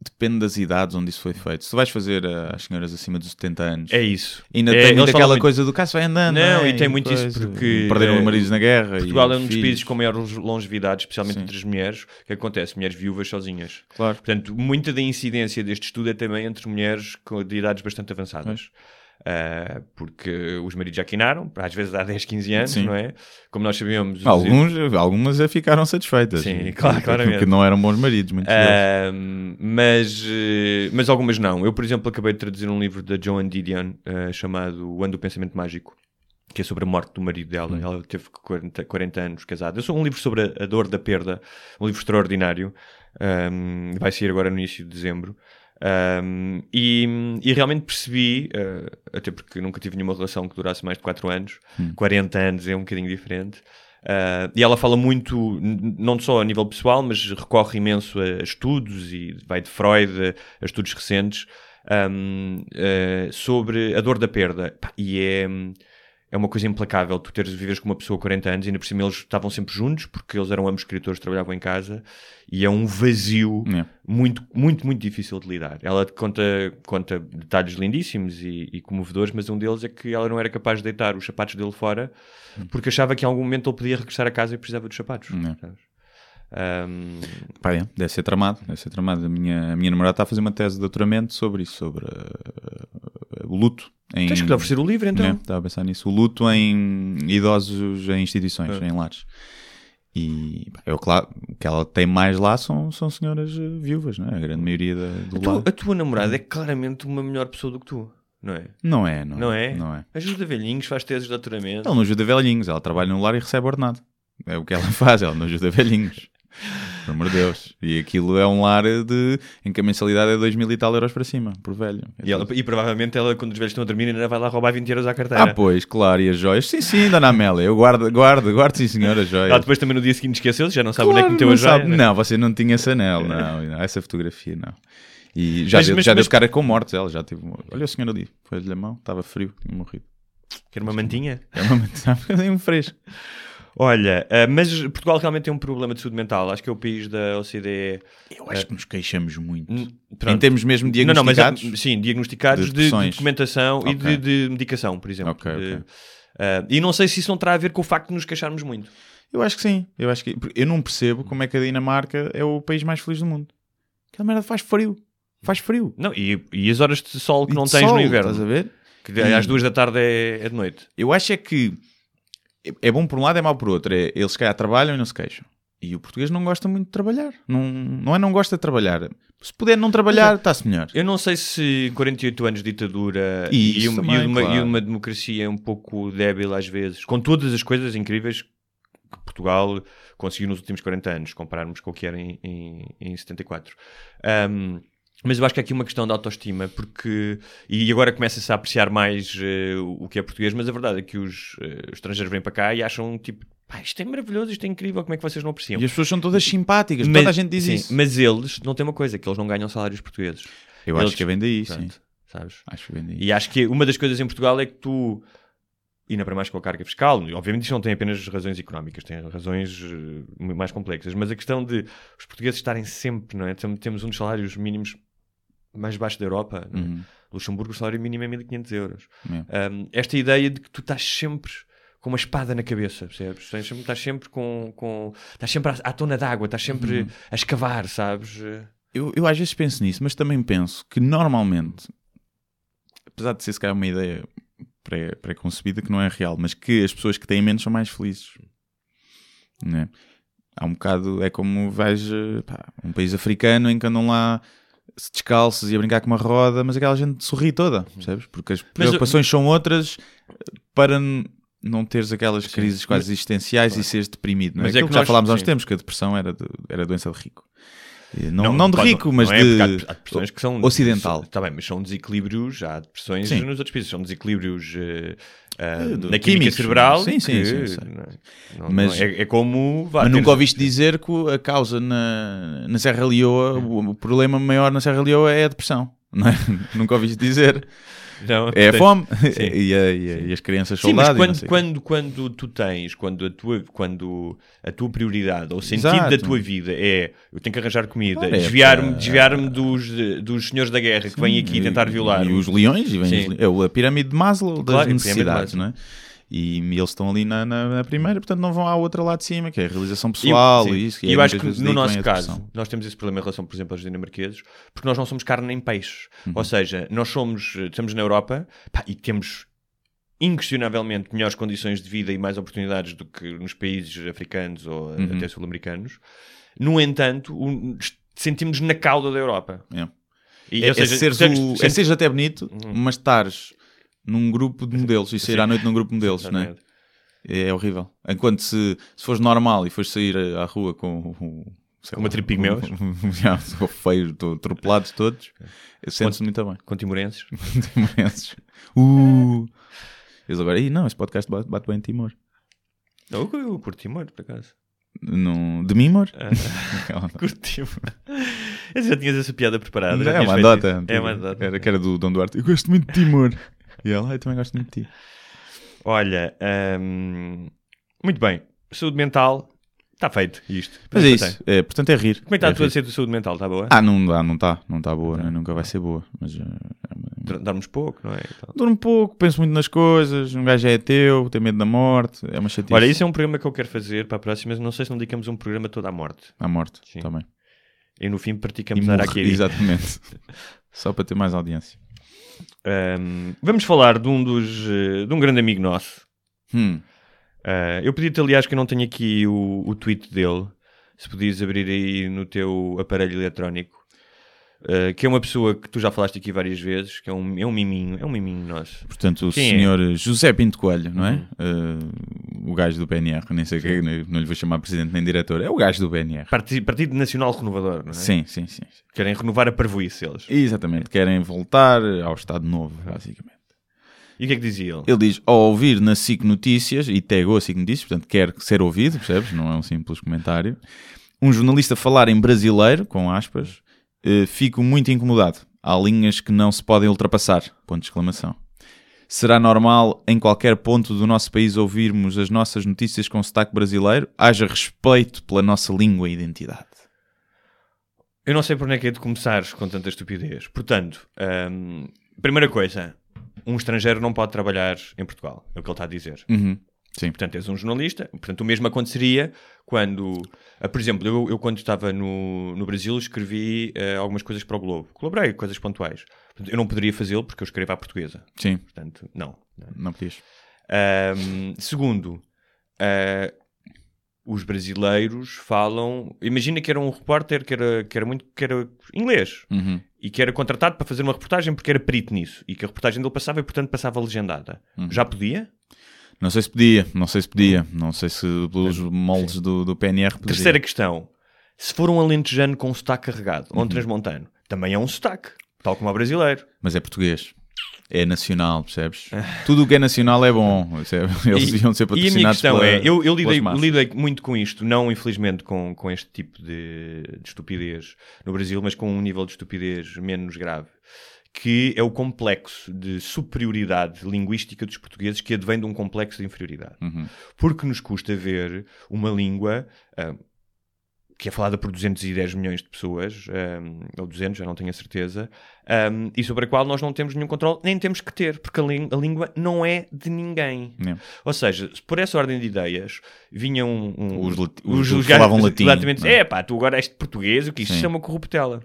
depende das idades onde isso foi feito. Se tu vais fazer uh, às senhoras acima dos 70 anos, É isso. ainda É, tem muito aquela muito- coisa do caso vai andando. Não, é? e tem muito isso coisa, porque, Perderam os maridos na guerra. Portugal é um dos filhos. países com maior longevidade, especialmente Sim. entre as mulheres. O que acontece? Mulheres viúvas sozinhas. Claro. Portanto, muita da incidência deste estudo é também entre mulheres com, de idades bastante avançadas. Ah, porque os maridos já quinaram, às vezes há 10, 15 anos, Sim. não é? Como nós sabemos. os- Alguns, algumas já ficaram satisfeitas. Sim, claro, claramente. Porque não eram bons maridos, muitos. Ahm, mas, eh, mas algumas não. Eu, por exemplo, acabei de traduzir um livro da Joan Didion eh, chamado O Ano do Pensamento Mágico, que é sobre a morte do marido dela. Ela teve 40, 40 anos casada. Eu sou um livro sobre a, a dor da perda, um livro extraordinário. Ahm, vai sair agora no início de dezembro. Ahm, e, e realmente percebi, eh, até porque nunca tive nenhuma relação que durasse mais de 4 anos, 40 anos é um bocadinho diferente. Ah, e ela fala muito, não só a nível pessoal, mas recorre imenso a estudos e vai de Freud a, a estudos recentes ahm, ah, sobre a dor da perda. E é, é uma coisa implacável tu teres viveres com uma pessoa com 40 anos e ainda por cima eles estavam sempre juntos porque eles eram ambos escritores, trabalhavam em casa e é um vazio É. muito, muito, muito difícil de lidar. Ela conta, conta detalhes lindíssimos e, e comovedores, mas um deles é que ela não era capaz de deitar os sapatos dele fora porque achava que em algum momento ele podia regressar a casa e precisava dos sapatos. É. Ahm, Pá, é, deve ser tramado, deve ser tramado. A minha, a minha namorada está a fazer uma tese de doutoramento sobre isso, sobre uh, o luto. Em, tens que lhe oferecer o livro então. né, Estava a pensar nisso. O luto em idosos em instituições, É. em lares. E pá, eu, claro, o que ela tem mais lá são, são senhoras uh, viúvas, não é? A grande maioria da, do A tua, lar. a tua namorada é claramente uma melhor pessoa do que tu, não é? Não é, não, Não é? Não é. Ajuda velhinhos, faz teses de doutoramento. Ela não ajuda velhinhos, ela trabalha no lar e recebe ordenado. É o que ela faz, ela não ajuda velhinhos. Pelo amor de Deus. E aquilo é um lar de, em que a mensalidade é 2 mil e tal euros para cima, por velho. E, ela- e provavelmente ela, quando os velhos estão a dormir, ainda vai lá roubar 20 euros à carteira. Ah, pois, claro, e as joias? Sim, sim, dona Amélia, eu guardo, guardo, guardo sim, senhora, as joias. Ela depois também no dia seguinte esqueceu-se, já não sabe onde é que Claro, meteu não a joia. sabe- né? Não, você não tinha esse anel, não, não, essa fotografia não. E já Mas- deu, mas- já mas- deu cara com mortes, ela já teve. Olha o senhor ali, foi-lhe a mão, estava frio, tinha morrido. Quer uma mantinha? É uma um fresco. Olha, ah, mas Portugal realmente tem um problema de saúde mental. Acho que é o país da OCDE. Eu acho que nos queixamos muito. Em termos mesmo Não, não, mas é- diagnosticados. sim, diagnosticados de de, documentação e Ok. de, de medicação, por exemplo. Ok, De- ok. ah, e não sei se isso não terá a ver com o facto de nos queixarmos muito. Eu acho que sim. Eu, acho que, eu não percebo como é que a Dinamarca é o país mais feliz do mundo. Aquela merda faz frio. Faz frio. Não, e, e as horas de sol que E não tens sol, no inverno. Estás a ver? Que E- às duas da tarde é, é de noite. Eu acho é que é bom por um lado, é mau por outro. É, eles se calhar trabalham e não se queixam. E o português não gosta muito de trabalhar. Não, não é não gosta de trabalhar. Se puder não trabalhar, está-se melhor. Eu não sei se 48 anos de ditadura Isso e, um- também, e uma, claro. e uma democracia um pouco débil às vezes, com todas as coisas incríveis que Portugal conseguiu nos últimos 40 anos, compararmos com o que era em, em, em 74. Um, mas eu acho que há aqui uma questão de autoestima, porque. E agora começa-se a apreciar mais eh, o que é português, mas a verdade é que os eh, estrangeiros vêm para cá e acham tipo, pá, isto é maravilhoso, isto é incrível, como é que vocês não apreciam? E as pessoas são todas simpáticas. Mas- Toda a gente diz sim, isso. Mas eles não têm uma coisa, que eles não ganham salários portugueses. Eu eles- acho que vem daí, sim. Pronto, sabes? Acho que vem daí. E acho que uma das coisas em Portugal é que tu, ainda para mais com a carga fiscal, obviamente isto não tem apenas razões económicas, tem razões eh, mais complexas, mas a questão de os portugueses estarem sempre, não é? Tem- Temos um dos salários mínimos mais baixos da Europa. é? Uhum. Luxemburgo, o salário mínimo é 1500 euros. É. Um, esta ideia de que tu estás sempre com uma espada na cabeça, percebes? Estás sempre, estás sempre com, com. Estás sempre à, à tona d'água, estás sempre Uhum. a escavar, sabes? Eu, eu às vezes penso nisso, mas também penso que normalmente, apesar de ser se calhar uma ideia pré- pré-concebida que não é real, mas que as pessoas que têm menos são mais felizes. Né? Há um bocado, é como vais eh, pá, um país africano em que andam lá descalços e a brincar com uma roda, mas aquela gente sorri toda, percebes? Porque as Mas preocupações são outras para não teres aquelas crises quase existenciais e seres deprimido. Não é? Mas é que que já nós- falámos há uns tempos, que a depressão era, de- era doença de rico. E Não, não, de pode- rico, mas não é, de há, depressões que são ocidental. Está bem, mas são desequilíbrios, há depressões Sim. nos outros países, são desequilíbrios Eh, do- na química químicos, cerebral. sim, sim, sim, não é- não- Mas- não é, é como. vá, Mas nunca ouviste dizer que a causa na, na Serra Leoa, o, o problema maior na Serra Leoa é a depressão. Não é? nunca ouviste dizer. Não, É a tens- fome Sim. e, a- e a- e as crianças Sim, mas e não quando, quando, quando tu tens, quando a tua, quando a tua prioridade ou o sentido Exato. da tua vida é eu tenho que arranjar comida, é desviar-me para- desviar dos, dos senhores da guerra que vêm aqui tentar violar. E os leões, e vem Sim. os é a pirâmide de Maslow das Claro, de necessidades, Maslow. não é? E, eles estão ali na, na- na primeira, portanto não vão à outra lá de cima, que é a realização pessoal sim. e isso. E é eu acho muitas que no nosso caso, nós temos esse problema em relação, por exemplo, aos dinamarqueses, porque nós não somos carne nem peixe. Uhum. Ou seja, nós somos, estamos na Europa pá, e temos inquestionavelmente melhores condições de vida e mais oportunidades do que nos países africanos ou Uhum. até sul-americanos. No entanto, o- sentimos na cauda da Europa. É. E, É, ou seja, é, seres o- é seres até bonito, Uhum. mas estares num grupo de modelos e sair à noite num grupo de modelos, não é? Exatamente. É horrível. Enquanto se, se fores normal e fores sair à rua com, com sei Com uma lá, tribo pigmeus. Já, estou feio, estou atropelados todos. Eu sento-se muito bem. Com timorenses. Timorenses. Uh! Eles agora, Ih, não, este podcast bate, bate bem em Timor. Não, eu, eu curto Timor, por acaso. No, de Mimor? Ah. Curto Timor. Eu já tinhas essa piada preparada. já é uma isso. É uma andota. Era que era do Dom Duarte. Eu gosto muito de Timor. E ela, "Ah, eu também gosto muito de ti. Olha, hum, muito bem. Saúde mental, está feito isto. Mas é isso. É, portanto, é rir. Como é que está é a tua rir. saúde mental? Está boa? Ah, não dá, não está. Não está boa, né? nunca vai ser boa. Mas uh, é uma- Dormes pouco, não é? E tal. Durmo pouco, penso muito nas coisas. Um gajo é teu, tem medo da morte. É uma chatice. Olha, isso é um programa que eu quero fazer para a próxima, mas não sei se não dedicamos um programa todo à morte. À morte, Sim. também. E no fim E praticamos morre- Araquiri. Exatamente. Só para ter mais audiência. Hum, vamos falar de um, dos, eh, de um grande amigo nosso. Hum. Uh, eu pedi-te, aliás, que eu não tenho aqui o, o tweet dele. Se podias abrir aí no teu aparelho eletrónico. Uh, que é uma pessoa que tu já falaste aqui várias vezes, que é um, é um miminho, é um miminho nosso. Portanto, o Quem é? senhor José Pinto Coelho, não é? Uhum. Uh, o gajo do PNR, nem sei o que, não lhe vou chamar presidente nem diretor. É o gajo do PNR. Parti- Partido Nacional Renovador, não é? Sim, sim, sim. Querem renovar a parvoíce eles. Exatamente. Querem voltar ao Estado Novo, basicamente. E o que é que dizia ele? Ele diz, ao ouvir na SIC Notícias, e tagou a SIC Notícias, portanto quer ser ouvido, percebes? Não é um simples comentário. Um jornalista falar em brasileiro, com aspas, eh, fico muito incomodado. Há linhas que não se podem ultrapassar. Ponto de exclamação. Será normal em qualquer ponto do nosso país ouvirmos as nossas notícias com sotaque brasileiro? Haja respeito pela nossa língua e identidade. Eu não sei por onde é que é de começar com tanta estupidez. Portanto, hum, primeira coisa, um estrangeiro não pode trabalhar em Portugal. É o que ele está a dizer. Uhum. Sim. Portanto, és um jornalista. Portanto, o mesmo aconteceria quando, ah, por exemplo, eu, eu quando estava no, no Brasil escrevi ah, algumas coisas para o Globo. Colaborei, coisas pontuais. Portanto, eu não poderia fazê-lo porque eu escrevo à portuguesa. Sim, Portanto, não. não podias. Segundo, ah, os brasileiros falam. Imagina que era um repórter que era, que era muito que era inglês Uhum. e que era contratado para fazer uma reportagem porque era perito nisso e que a reportagem dele passava e, portanto, passava legendada. Uhum. Já podia? Não sei se podia, não sei se podia. Não sei se pelos moldes do, do PNR podia. Terceira questão. Se for um alentejano com um sotaque carregado Uhum. ou um transmontano, também é um sotaque, tal como o brasileiro. Mas é português. É nacional, percebes? Tudo o que é nacional é bom. percebe? Eles E- deviam ser E a minha patrocinados questão pela- é, eu, eu lidei, lidei muito com isto, não infelizmente com, com este tipo de, de estupidez no Brasil, mas com um nível de estupidez menos grave, que é o complexo de superioridade linguística dos portugueses que advém de um complexo de inferioridade. Uhum. Porque nos custa ver uma língua ah, que é falada por 210 milhões de pessoas, ah, ou 200, já não tenho a certeza, ah, e sobre a qual nós não temos nenhum controle, nem temos que ter, porque a, a língua não é de ninguém. É. Ou seja, se por essa ordem de ideias vinham um, um- Os os que falavam latim, Exatamente, é? é pá, tu agora és português, o que isto se Sim. chama corruptela.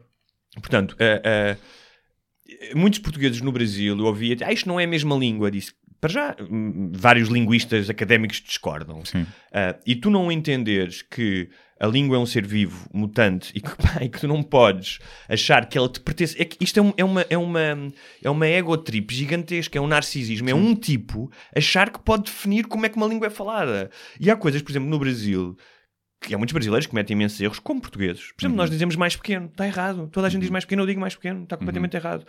Portanto, ah, ah, muitos portugueses no Brasil eu ouvia, ah, isto não é a mesma língua, disse. Para já, hum, vários linguistas académicos discordam. Sim. Ah, e tu não entenderes que a língua é um ser vivo, mutante, e que, pá, e que tu não podes achar que ela te pertence. É que isto é, um- é uma, é, uma, é uma egotrip gigantesca, é um narcisismo. É um tipo achar que pode definir como é que uma língua é falada. E há coisas, por exemplo, no Brasil, que há muitos brasileiros que cometem imensos erros, como portugueses. Por exemplo, nós dizemos mais pequeno, está errado. Toda a gente diz mais pequeno, eu digo mais pequeno, está completamente errado.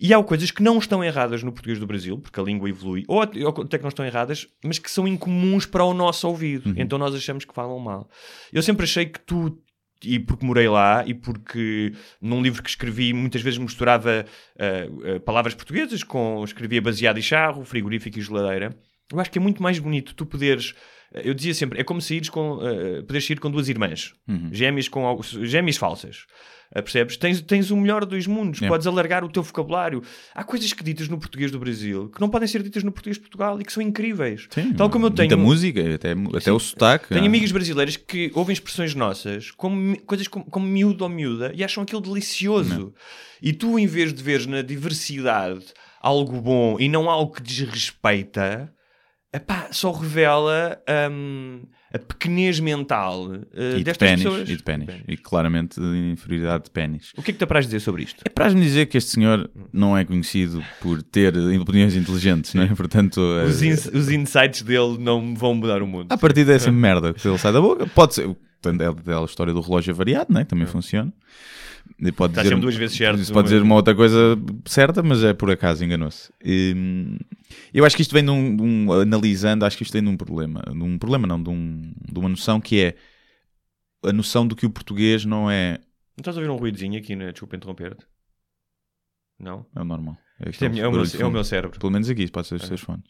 E há coisas que não estão erradas no português do Brasil, porque a língua evolui, ou até que não estão erradas, mas que são incomuns para o nosso ouvido. Então nós achamos que falam mal. Eu sempre achei que tu e porque morei lá e porque num livro que escrevi muitas vezes misturava uh, uh, palavras portuguesas com escrevia baseado e charro, frigorífico e geladeira. Eu acho que é muito mais bonito tu poderes eu dizia sempre, é como saíres com, uh, poderes sair com duas irmãs, Uhum. gêmeas, com, al- gêmeas falsas. Uh, percebes? Tens, tens o melhor dos mundos, É. podes alargar o teu vocabulário. Há coisas que ditas no português do Brasil que não podem ser ditas no português de Portugal e que são incríveis. Sim, Tal como eu muita tenho. música, até, até o sotaque. Tenho ah. amigas brasileiras que ouvem expressões nossas, como, coisas como, como miúdo ou miúda, e acham aquilo delicioso. E tu, em vez de veres na diversidade algo bom e não algo que desrespeita, epá, só revela hum, a pequenez mental uh, E de destas pênis, pessoas. e de pênis. E claramente de inferioridade de pênis. O que é que te apraz dizer sobre isto? É para me dizer que este senhor não é conhecido por ter opiniões inteligentes, não é? Portanto, eh, Os, ins- os insights dele não vão mudar o mundo. a partir dessa merda que ele sai da boca, pode ser. Portanto, é aquela história do relógio variado, não é? Também funciona. E pode Está dizer, sempre duas vezes certo. Pode dizer uma outra coisa certa, mas é por acaso enganou-se. Eu acho que isto vem de um, de um- Analisando, acho que isto vem de um problema. De um problema, não, de, um, de uma noção que é a noção de que o português não é. Não estás a ouvir um ruidozinho aqui, na... desculpa interromper-te? Não? É o normal. É, é, é o meu, é o meu cérebro. Pelo menos aqui, pode ser os seus fones.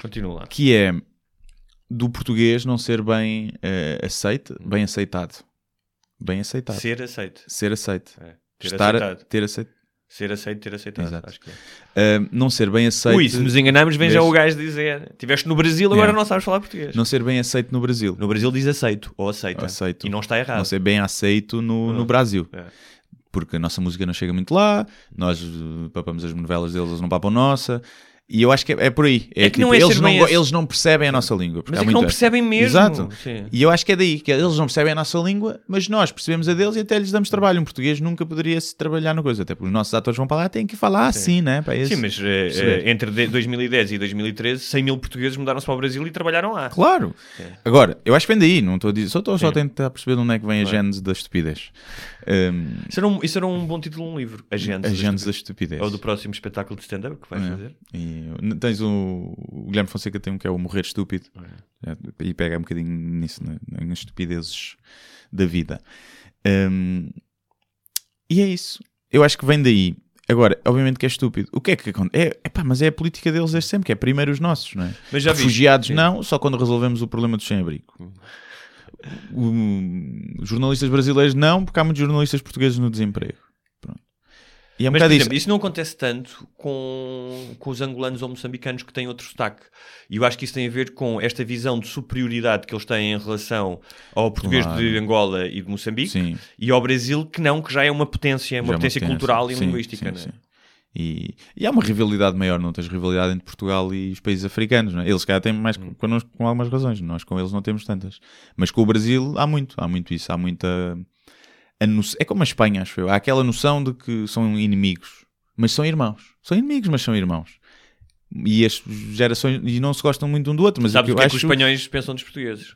Continua lá. Que é do português não ser bem eh, aceito, bem aceitado. Bem aceitado. Ser, Ser aceito. aceito. É. Ter Estar, aceitado. ter aceito. Ser aceito, ter aceitado. Exato. Acho que é. Eh, não ser bem aceito. Ui, se nos enganamos, vem já o gajo dizer: Estiveste no Brasil, agora Yeah. não sabes falar português. Não ser bem aceito no Brasil. No Brasil diz aceito ou aceita. Aceito. E não está errado. Não ser bem aceito no, no Ah. Brasil. É. Porque a nossa música não chega muito lá, nós eh, papamos as novelas deles, eles não papam nossa. E eu acho que é, é por aí. É que não é eles, não, eles não percebem a nossa língua. Mas é que não percebem mesmo. Exato. Sim. E eu acho que é daí, que eles não percebem a nossa língua, mas nós percebemos a deles e até lhes damos trabalho. Um português nunca poderia se trabalhar na coisa, até porque os nossos atores vão para lá têm que falar assim, né? Para esse- Sim, mas eh, perceber. eh, entre de- 2010 e 2013, 100 mil portugueses mudaram-se para o Brasil e trabalharam lá. Claro. Agora, eu acho que vem daí, não estou a dizer, só estou só a Sim. tentar perceber de onde é que vem a gênese da estupidez. Um, Isso era, um, isso era um bom título de um livro. A gênese da estupidez. É o do próximo espetáculo de stand-up que vai É. fazer. E tens o, o Guilherme Fonseca tem um que é o Morrer Estúpido É. É, e pega um bocadinho nisso, né, nas estupidezes da vida. Um, e é isso. Eu acho que vem daí. Agora, obviamente que é estúpido. O que é que acontece? É, epá, mas é a política deles desde sempre, que é primeiro os nossos, não é? Mas já? Refugiados Sim. não, só quando resolvemos o problema do sem-abrigo. Os jornalistas brasileiros não, porque há muitos jornalistas portugueses no desemprego. E é um Mas, por exemplo, isso. não acontece tanto com, com os angolanos ou moçambicanos que têm outro sotaque. E eu acho que isso tem a ver com esta visão de superioridade que eles têm em relação ao português Claro. de Angola e de Moçambique Sim. e ao Brasil, que não, que já é uma potência, uma Já é potência cultural e Sim, linguística. sim, é? sim. E, e há uma rivalidade maior, não tens rivalidade entre Portugal e os países africanos, não é? Eles, cá têm mais Hum. connosco com algumas razões, nós com eles não temos tantas. Mas com o Brasil há muito, há muito isso, há muita. No- É como a Espanha, acho eu. Há aquela noção de que são inimigos, mas são irmãos. São inimigos, mas são irmãos. E as gerações. E não se gostam muito um do outro, mas Sabes o que que é que acho. os espanhóis pensam dos portugueses?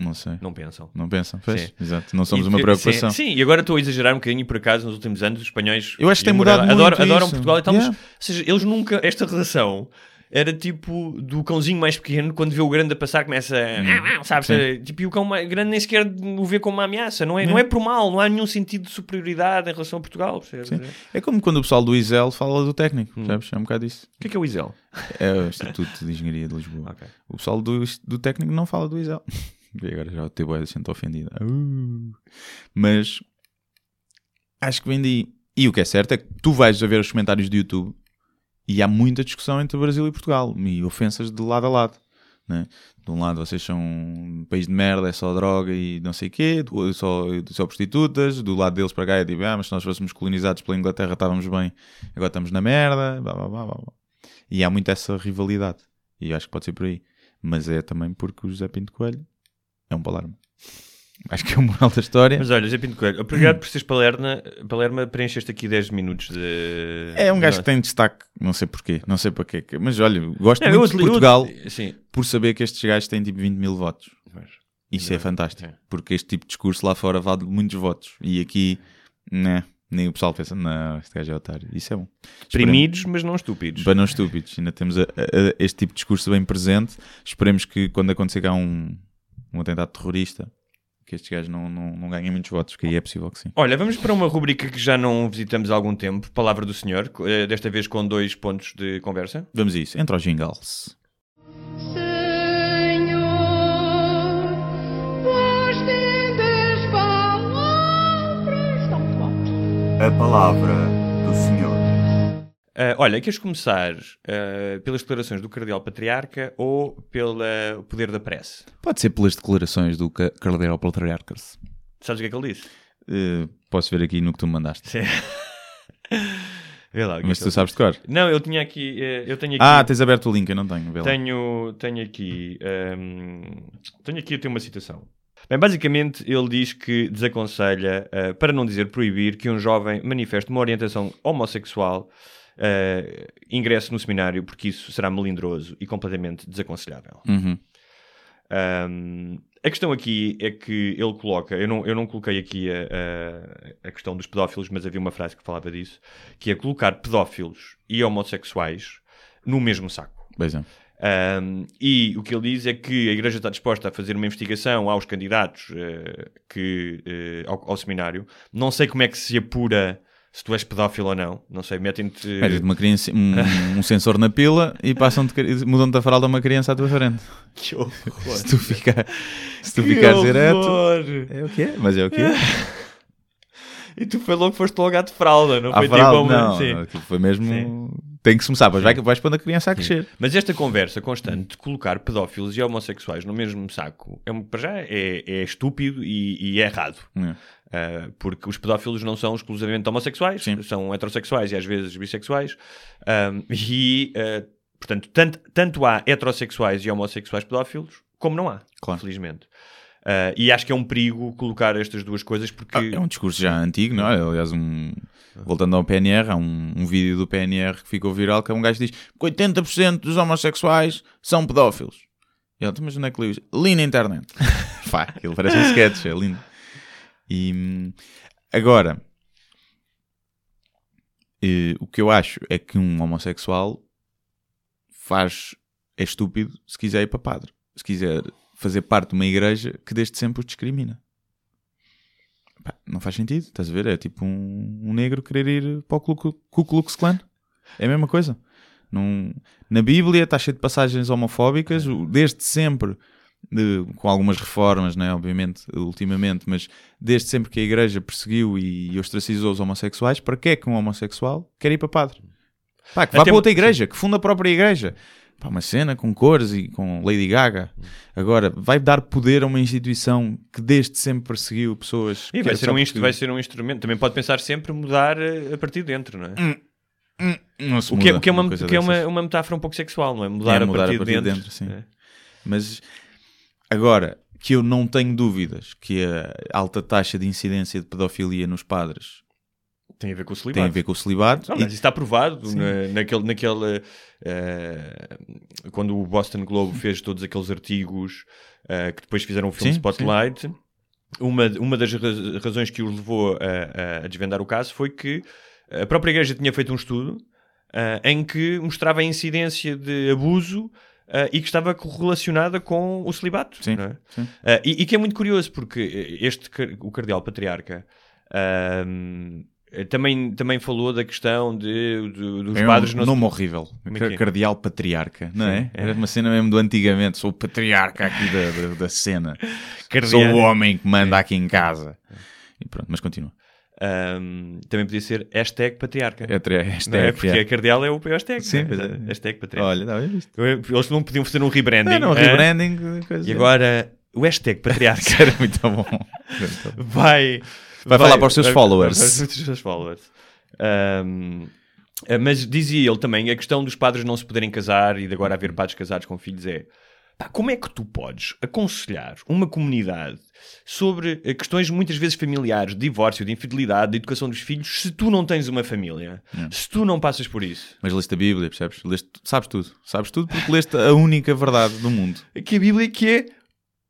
Não sei. Não pensam. Não pensam? Pois, Sim. exato. Não somos E uma preocupação. Sim, sim, e agora estou a exagerar um bocadinho por acaso nos últimos anos os espanhóis Eu acho que tem mudado muito adoram, adoram. Portugal e tal, mas, Yeah. ou seja, eles nunca, esta relação era tipo do cãozinho mais pequeno quando vê o grande a passar começa a, sabes. Sim. tipo, e o cão mais grande nem sequer o vê como uma ameaça, não é, não É. é por mal, não há nenhum sentido de superioridade em relação a Portugal, percebes? O É como quando o pessoal do ISEL fala do técnico, Hum. sabes? É um bocado isso. que é que é o Isel? É o Instituto de Engenharia de Lisboa. Ok. O pessoal do, do técnico não fala do ISEL. E agora já teve a gente ofendida. Uh. Mas acho que vem daí. E o que é certo é que tu vais a ver os comentários do YouTube e há muita discussão entre Brasil e Portugal e ofensas de lado a lado. Né? De um lado vocês são um país de merda, é só droga e não sei o quê, só, só prostitutas, do lado deles para cá é tipo, ah, mas se nós fôssemos colonizados pela Inglaterra estávamos bem, agora estamos na merda, blá, blá, blá, blá. E há muito essa rivalidade. E acho que pode ser por aí. Mas é também porque o José Pinto Coelho é um palermo. Acho que é o moral da história. Mas olha, Zé Pinto Coelho, obrigado por seres Palerma, Palerma preencheste aqui 10 minutos de... É um gajo que tem destaque, não sei porquê, não sei para quê. Mas olha, gosto Não, muito de eu Portugal por saber que estes gajos têm tipo 20 mil votos. Isso é fantástico, É. porque este tipo de discurso lá fora vale muitos votos. E aqui, né, nem o pessoal pensa, não, este gajo é otário. Isso é bom. Primidos, mas não estúpidos. Para não estúpidos, ainda temos a- a- a- este tipo de discurso bem presente. Esperemos que quando acontecer cá um, um atentado terrorista, que estes gajos não, não, não ganhem muitos votos, que aí é possível que sim. Olha, vamos para uma rubrica que já não visitamos há algum tempo, Palavra do Senhor, eh, desta vez com dois pontos de conversa. Vamos a isso. Entra aos jingles. A palavra. Ah, olha, queres começar ah, pelas declarações do Cardeal Patriarca ou pelo poder da prece? Pode ser pelas declarações do Ca- Cardeal Patriarcas. Sabes o que é que ele disse? Eh, posso ver aqui no que tu me mandaste. Sim. Vê lá. é Mas que tu sabes de cor. Não, eu tinha aqui. eh, Eu tenho aqui. Ah, tens aberto o link, eu não tenho. Tenho, tenho aqui. hum, tenho aqui eu tenho uma citação. Bem, basicamente ele diz que desaconselha, eh, para não dizer proibir, que um jovem manifeste uma orientação homossexual eh, ingresse no seminário, porque isso será melindroso e completamente desaconselhável. Uhum. Um, a questão aqui é que ele coloca, eu não, eu não coloquei aqui a, a, a questão dos pedófilos, mas havia uma frase que falava disso, que é colocar pedófilos e homossexuais no mesmo saco. Pois é. Um, e o que ele diz é que a Igreja está disposta a fazer uma investigação aos candidatos eh, que, eh, ao, ao seminário. Não sei como é que se apura se tu és pedófilo ou não. Não sei, metem-te. Metes uma criança, um, um sensor na pila e passam mudam-te a fralda a uma criança à tua frente. Que horror! Se tu, ficar, se tu Que ficares direto, horror! é o que é, mas é o que é. E tu foi logo que foste logo à de fralda, não À foi fralda, tipo não, Sim. aquilo foi mesmo. Sim. Tem que se começar, pois vai, vais pondo a criança a crescer. Mas esta conversa constante de colocar pedófilos e homossexuais no mesmo saco, é, para já é, é estúpido e, e é errado. É. Ah, porque os pedófilos não são exclusivamente homossexuais, Sim. são heterossexuais e às vezes bissexuais. E, ah, portanto, tanto, tanto há heterossexuais e homossexuais pedófilos, como não há, Claro. felizmente. Ah, e acho que é um perigo colocar estas duas coisas porque... Ah, é um discurso já antigo, não é? Aliás, um, voltando ao PNR, há um, um vídeo do PNR que ficou viral que é um gajo que diz que 80% dos homossexuais são pedófilos. E ele, "Então, mas onde é que li? Li na internet. Pá, aquilo parece um sketch, é lindo. E agora, eh, o que eu acho é que um homossexual faz, é estúpido se quiser ir para padre. Se quiser fazer parte de uma igreja que desde sempre os discrimina. Não faz sentido, estás a ver? É tipo um, um negro querer ir para o Ku Klux- Klan. É a mesma coisa. Não- na Bíblia está cheio de passagens homofóbicas, o- desde sempre, de- com algumas reformas, né, obviamente, ultimamente, mas desde sempre que a igreja perseguiu e ostracizou os homossexuais, para que é que um homossexual quer ir para padre? Pá, que vá Até- para outra igreja, que funda a própria igreja. Pá, uma cena com cores e com Lady Gaga. Agora, vai dar poder a uma instituição que desde sempre perseguiu pessoas. E vai é ser, um instru- vai ser um instrumento. Também pode pensar sempre mudar eh, a partir de dentro, não é? Não se O que é, muda o que é, uma, o que é uma, uma metáfora um pouco sexual, não é? Mudar, É, a, mudar partir a partir de de dentro. dentro, sim. É. Mas agora que eu não tenho dúvidas que a alta taxa de incidência de pedofilia nos padres Tem a ver com o celibato. tem a ver com o celibato. Não, e- mas isso está provado na, naquele, naquele eh, quando o Boston Globe fez todos aqueles artigos eh, que depois fizeram o filme Sim, Spotlight. Uma, uma das raz- razões que os levou a, a- desvendar o caso foi que a própria igreja tinha feito um estudo eh, em que mostrava a incidência de abuso eh, e que estava correlacionada com o celibato. Sim, é? sim. Uh, e, e que é muito curioso porque este car- o cardeal patriarca um, também, também falou da questão de, de- dos É padres um nome horrível. É é? Cardeal patriarca, não é? É. Era uma cena mesmo do antigamente. Sou o patriarca aqui da, da, da cena. Cardeal- Sou o homem que manda aqui em casa. E pronto, mas continua. Um, também podia ser hashtag patriarca. É, não é? hashtag, Porque é. a cardeal é o hashtag. Sim, não é? é. Hashtag patriarca. Olha, não, é isto. Eles não podiam fazer um rebranding. Era um rebranding. E agora o hashtag patriarca Era muito bom. Bom. vai, Vai falar para os seus vai- followers. vai para os seus followers. Um, eh, mas dizia ele também, a questão dos padres não se poderem casar e de agora haver padres casados com filhos é pá, como é que tu podes aconselhar uma comunidade sobre eh, questões muitas vezes familiares, de divórcio, de infidelidade, de educação dos filhos, se tu não tens uma família, se tu não passas por isso? Mas leste a Bíblia, percebes? Leste, sabes tudo. Sabes tudo porque leste a única verdade do mundo. Que a Bíblia que é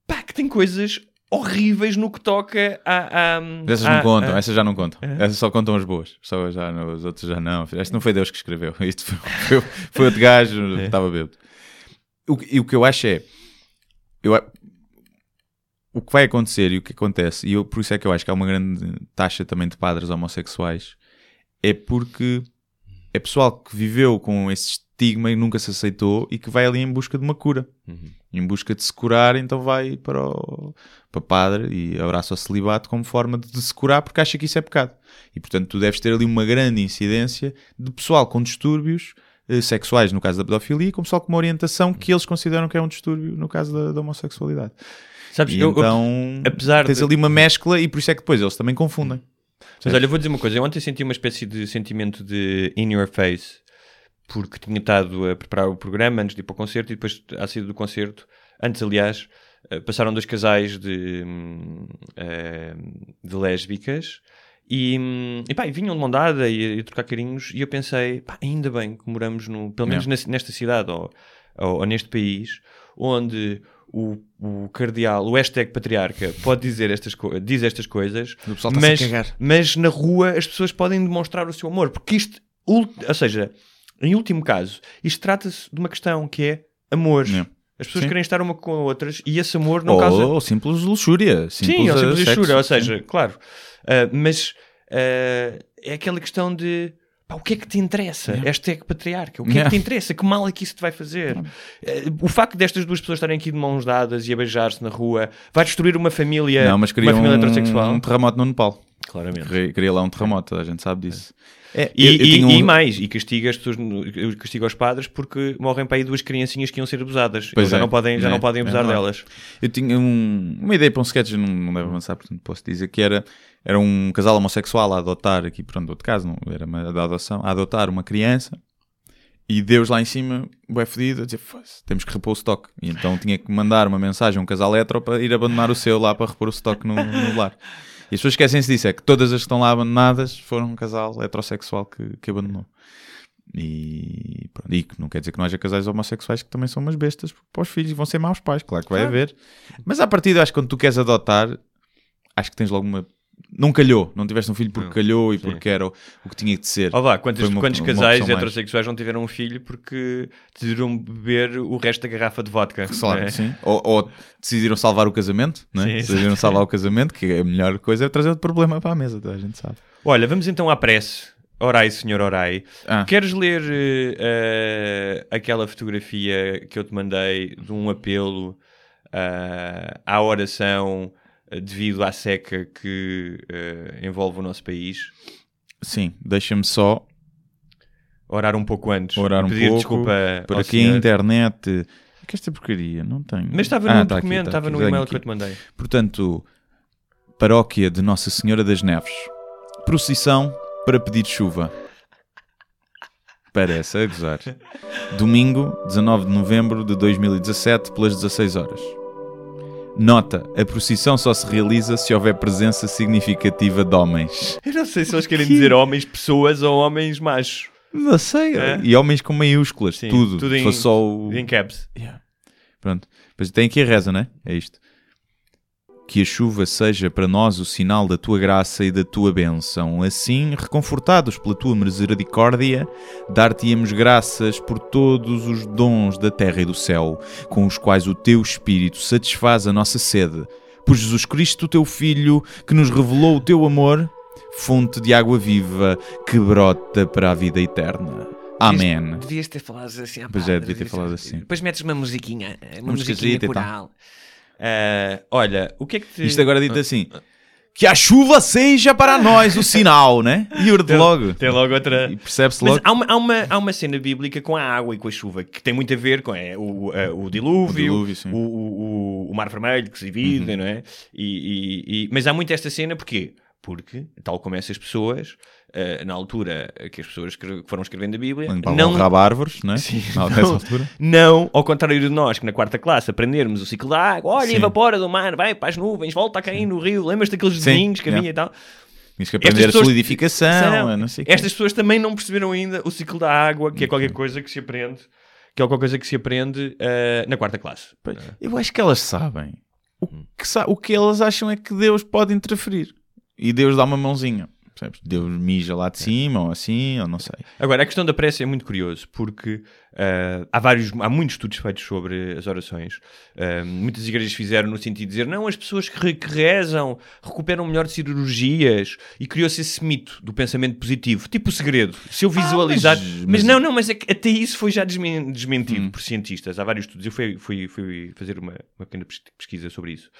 pá, que tem coisas horríveis no que toca a. a Essas a- não contam, a- essas já não contam. Essas só contam as boas. Só já, não- os outros já não. Este não foi Deus que escreveu. Isto foi, foi, foi outro gajo, estava bêbado. O, e o que eu acho é. Eu, o que vai acontecer e o que acontece, e eu, por isso é que eu acho que há uma grande taxa também de padres homossexuais, é porque é pessoal que viveu com esse estigma e nunca se aceitou e que vai ali em busca de uma cura. Em busca de se curar, então vai para o para padre e abraça o celibato como forma de, de se curar porque acha que isso é pecado. E portanto tu deves ter ali uma grande incidência de pessoal com distúrbios sexuais no caso da pedofilia e com pessoal com uma orientação que eles consideram que é um distúrbio no caso da, da homossexualidade. Sabes, eu- eu- então apesar tens de- ali uma mescla e por isso é que depois eles também confundem. Mas olha, eu vou dizer uma coisa. Eu ontem senti uma espécie de sentimento de in your face, porque tinha estado a preparar o programa antes de ir para o concerto e depois, à saída do concerto, antes, aliás, eh, passaram dois casais de, hum, eh, de lésbicas e, e, pá, e vinham de mão dada e, a trocar carinhos e eu pensei, pá, ainda bem que moramos, no, pelo menos Yeah. nesta- cidade ou, ou, ou neste país, onde o, o cardeal, o hashtag patriarca, pode dizer estas, diz estas coisas, mas, mas na rua as pessoas podem demonstrar o seu amor, porque isto, ou seja, em último caso, isto trata-se de uma questão que é amor. Yeah. As pessoas Sim. querem estar uma com outras e esse amor não Ou, causa. ou simples luxúria. Simples Sim, ou eh, simples sexo, jura, ou sim. seja, claro. Ah, mas ah, é aquela questão de pá, o que é que te interessa? Hashtag patriarca, o que é Yeah. que te interessa? Que mal é que isso te vai fazer? Ah, o facto destas duas pessoas estarem aqui de mãos dadas e a beijar-se na rua vai destruir uma família, Não, mas uma família um, heterossexual? um terremoto no Nepal. Claramente. Queria, lá um terremoto, a gente sabe disso. É, E, eu e- tinha um- e mais, e castiga as pessoas, castiga os padres porque morrem para aí duas criancinhas que iam ser abusadas. Pois já é, não podem, já é, não podem é abusar delas. Eu tinha um- uma ideia para um sketch, não, não deve avançar, portanto posso dizer que era, era um casal homossexual a adotar, aqui pronto, outro caso, não era uma da adoção, a adotar uma criança e Deus lá em cima, bem fedido, a dizer, "Foda-se, temos que repor o stock. E então tinha que mandar uma mensagem a um casal hetero para ir abandonar o seu lá para repor o stock no, no lar. E as pessoas esquecem-se disso, é que todas as que estão lá abandonadas foram um casal heterossexual que, que abandonou. E, pronto, e não quer dizer que não haja casais homossexuais que também são umas bestas porque para os filhos vão ser maus pais, claro que vai haver. Mas à partida, acho que quando tu queres adotar, acho que tens logo uma. Não calhou, não tiveste um filho porque Não. calhou e Sim. porque era o, o que tinha de ser. Vá, quantos, uma- quantos casais heterossexuais não tiveram um filho porque decidiram beber o resto da garrafa de vodka? Claro, é? sim. Ou, ou decidiram salvar o casamento, né? Sim, decidiram salvar o casamento, que a melhor coisa é trazer outro problema para a mesa, toda a gente sabe. Olha, vamos então à prece. Orai, senhor Orai. Ah. Queres ler eh, aquela fotografia que eu te mandei de um apelo eh, à oração devido à seca que eh, envolve o nosso país? Sim, deixa-me só Orar um pouco antes. orar um pedir pouco desculpa por aqui a senhor. internet. Que esta porcaria, não tenho. Mas estava Ah, no tá aqui, documento, tá estava aqui, no e-mail aqui. que eu te mandei. Portanto, paróquia de Nossa Senhora das Neves. Procissão para pedir chuva. Parece a gozar. Domingo, 19 de novembro de 2017, pelas 16 horas. Nota: a procissão só se realiza se houver presença significativa de homens. Eu não sei se eles querem dizer homens pessoas ou homens machos. Não sei. É? E homens com maiúsculas, Sim, tudo. tudo em- só o. Em caps. Pronto. Depois tem aqui a reza, né? É isto. Que a chuva seja para nós o sinal da tua graça e da tua bênção. Assim, reconfortados pela tua misericórdia, dar-te-emos graças por todos os dons da terra e do céu, com os quais o teu Espírito satisfaz a nossa sede. Por Jesus Cristo, teu Filho, que nos revelou o teu amor, fonte de água viva que brota para a vida eterna. Amém. Devias ter falado assim. ah, Pois pá, é, devia ter falado assim. Depois metes uma musiquinha, uma musiquinha e tal. Ah, olha, o que é que te... Isto agora dito assim: que a chuva seja para nós o sinal, né? E Tem- logo. Tem logo outra... Percebe-se logo. há uma, há, uma, há uma cena bíblica com a água e com a chuva que tem muito a ver com é, o, a- o dilúvio, O dilúvio, o, o, o- mar vermelho que se divide, não é? E, e- e- mas há muito esta cena porquê? Porque, tal como essas pessoas, eh, na altura que as pessoas que foram escrevendo a Bíblia, Limpavam não, rabo a árvores, não é? Sim, Não, não. não, ao contrário de nós, que na quarta classe aprendermos o ciclo da água, olha, Sim. evapora do mar, vai para as nuvens, volta a cair no rio, lembras daqueles Sim, desenhos que havia e tal? Tinhas que aprender a pessoas- solidificação, a não sei. Estas pessoas também não perceberam ainda o ciclo da água, que é qualquer coisa que se aprende, que é qualquer coisa que se aprende eh, na quarta classe. Pois, Eu acho que elas sabem. O que, sa- o que elas acham é que Deus pode interferir. E Deus dá uma mãozinha. Deus mija lá de cima, ou assim, ou não sei. Agora, a questão da prece é muito curioso, porque ah, há, vários, há muitos estudos feitos sobre as orações. Ah, muitas igrejas fizeram no sentido de dizer não, as pessoas que, re- que rezam recuperam melhor de cirurgias e criou-se esse mito do pensamento positivo, tipo o segredo. Se eu visualizar. mas- mas, mas- não, não, mas é que até isso foi já desmen- desmentido por cientistas. Há vários estudos. Eu fui, fui, fui fazer uma, uma pequena pes- pesquisa sobre isso.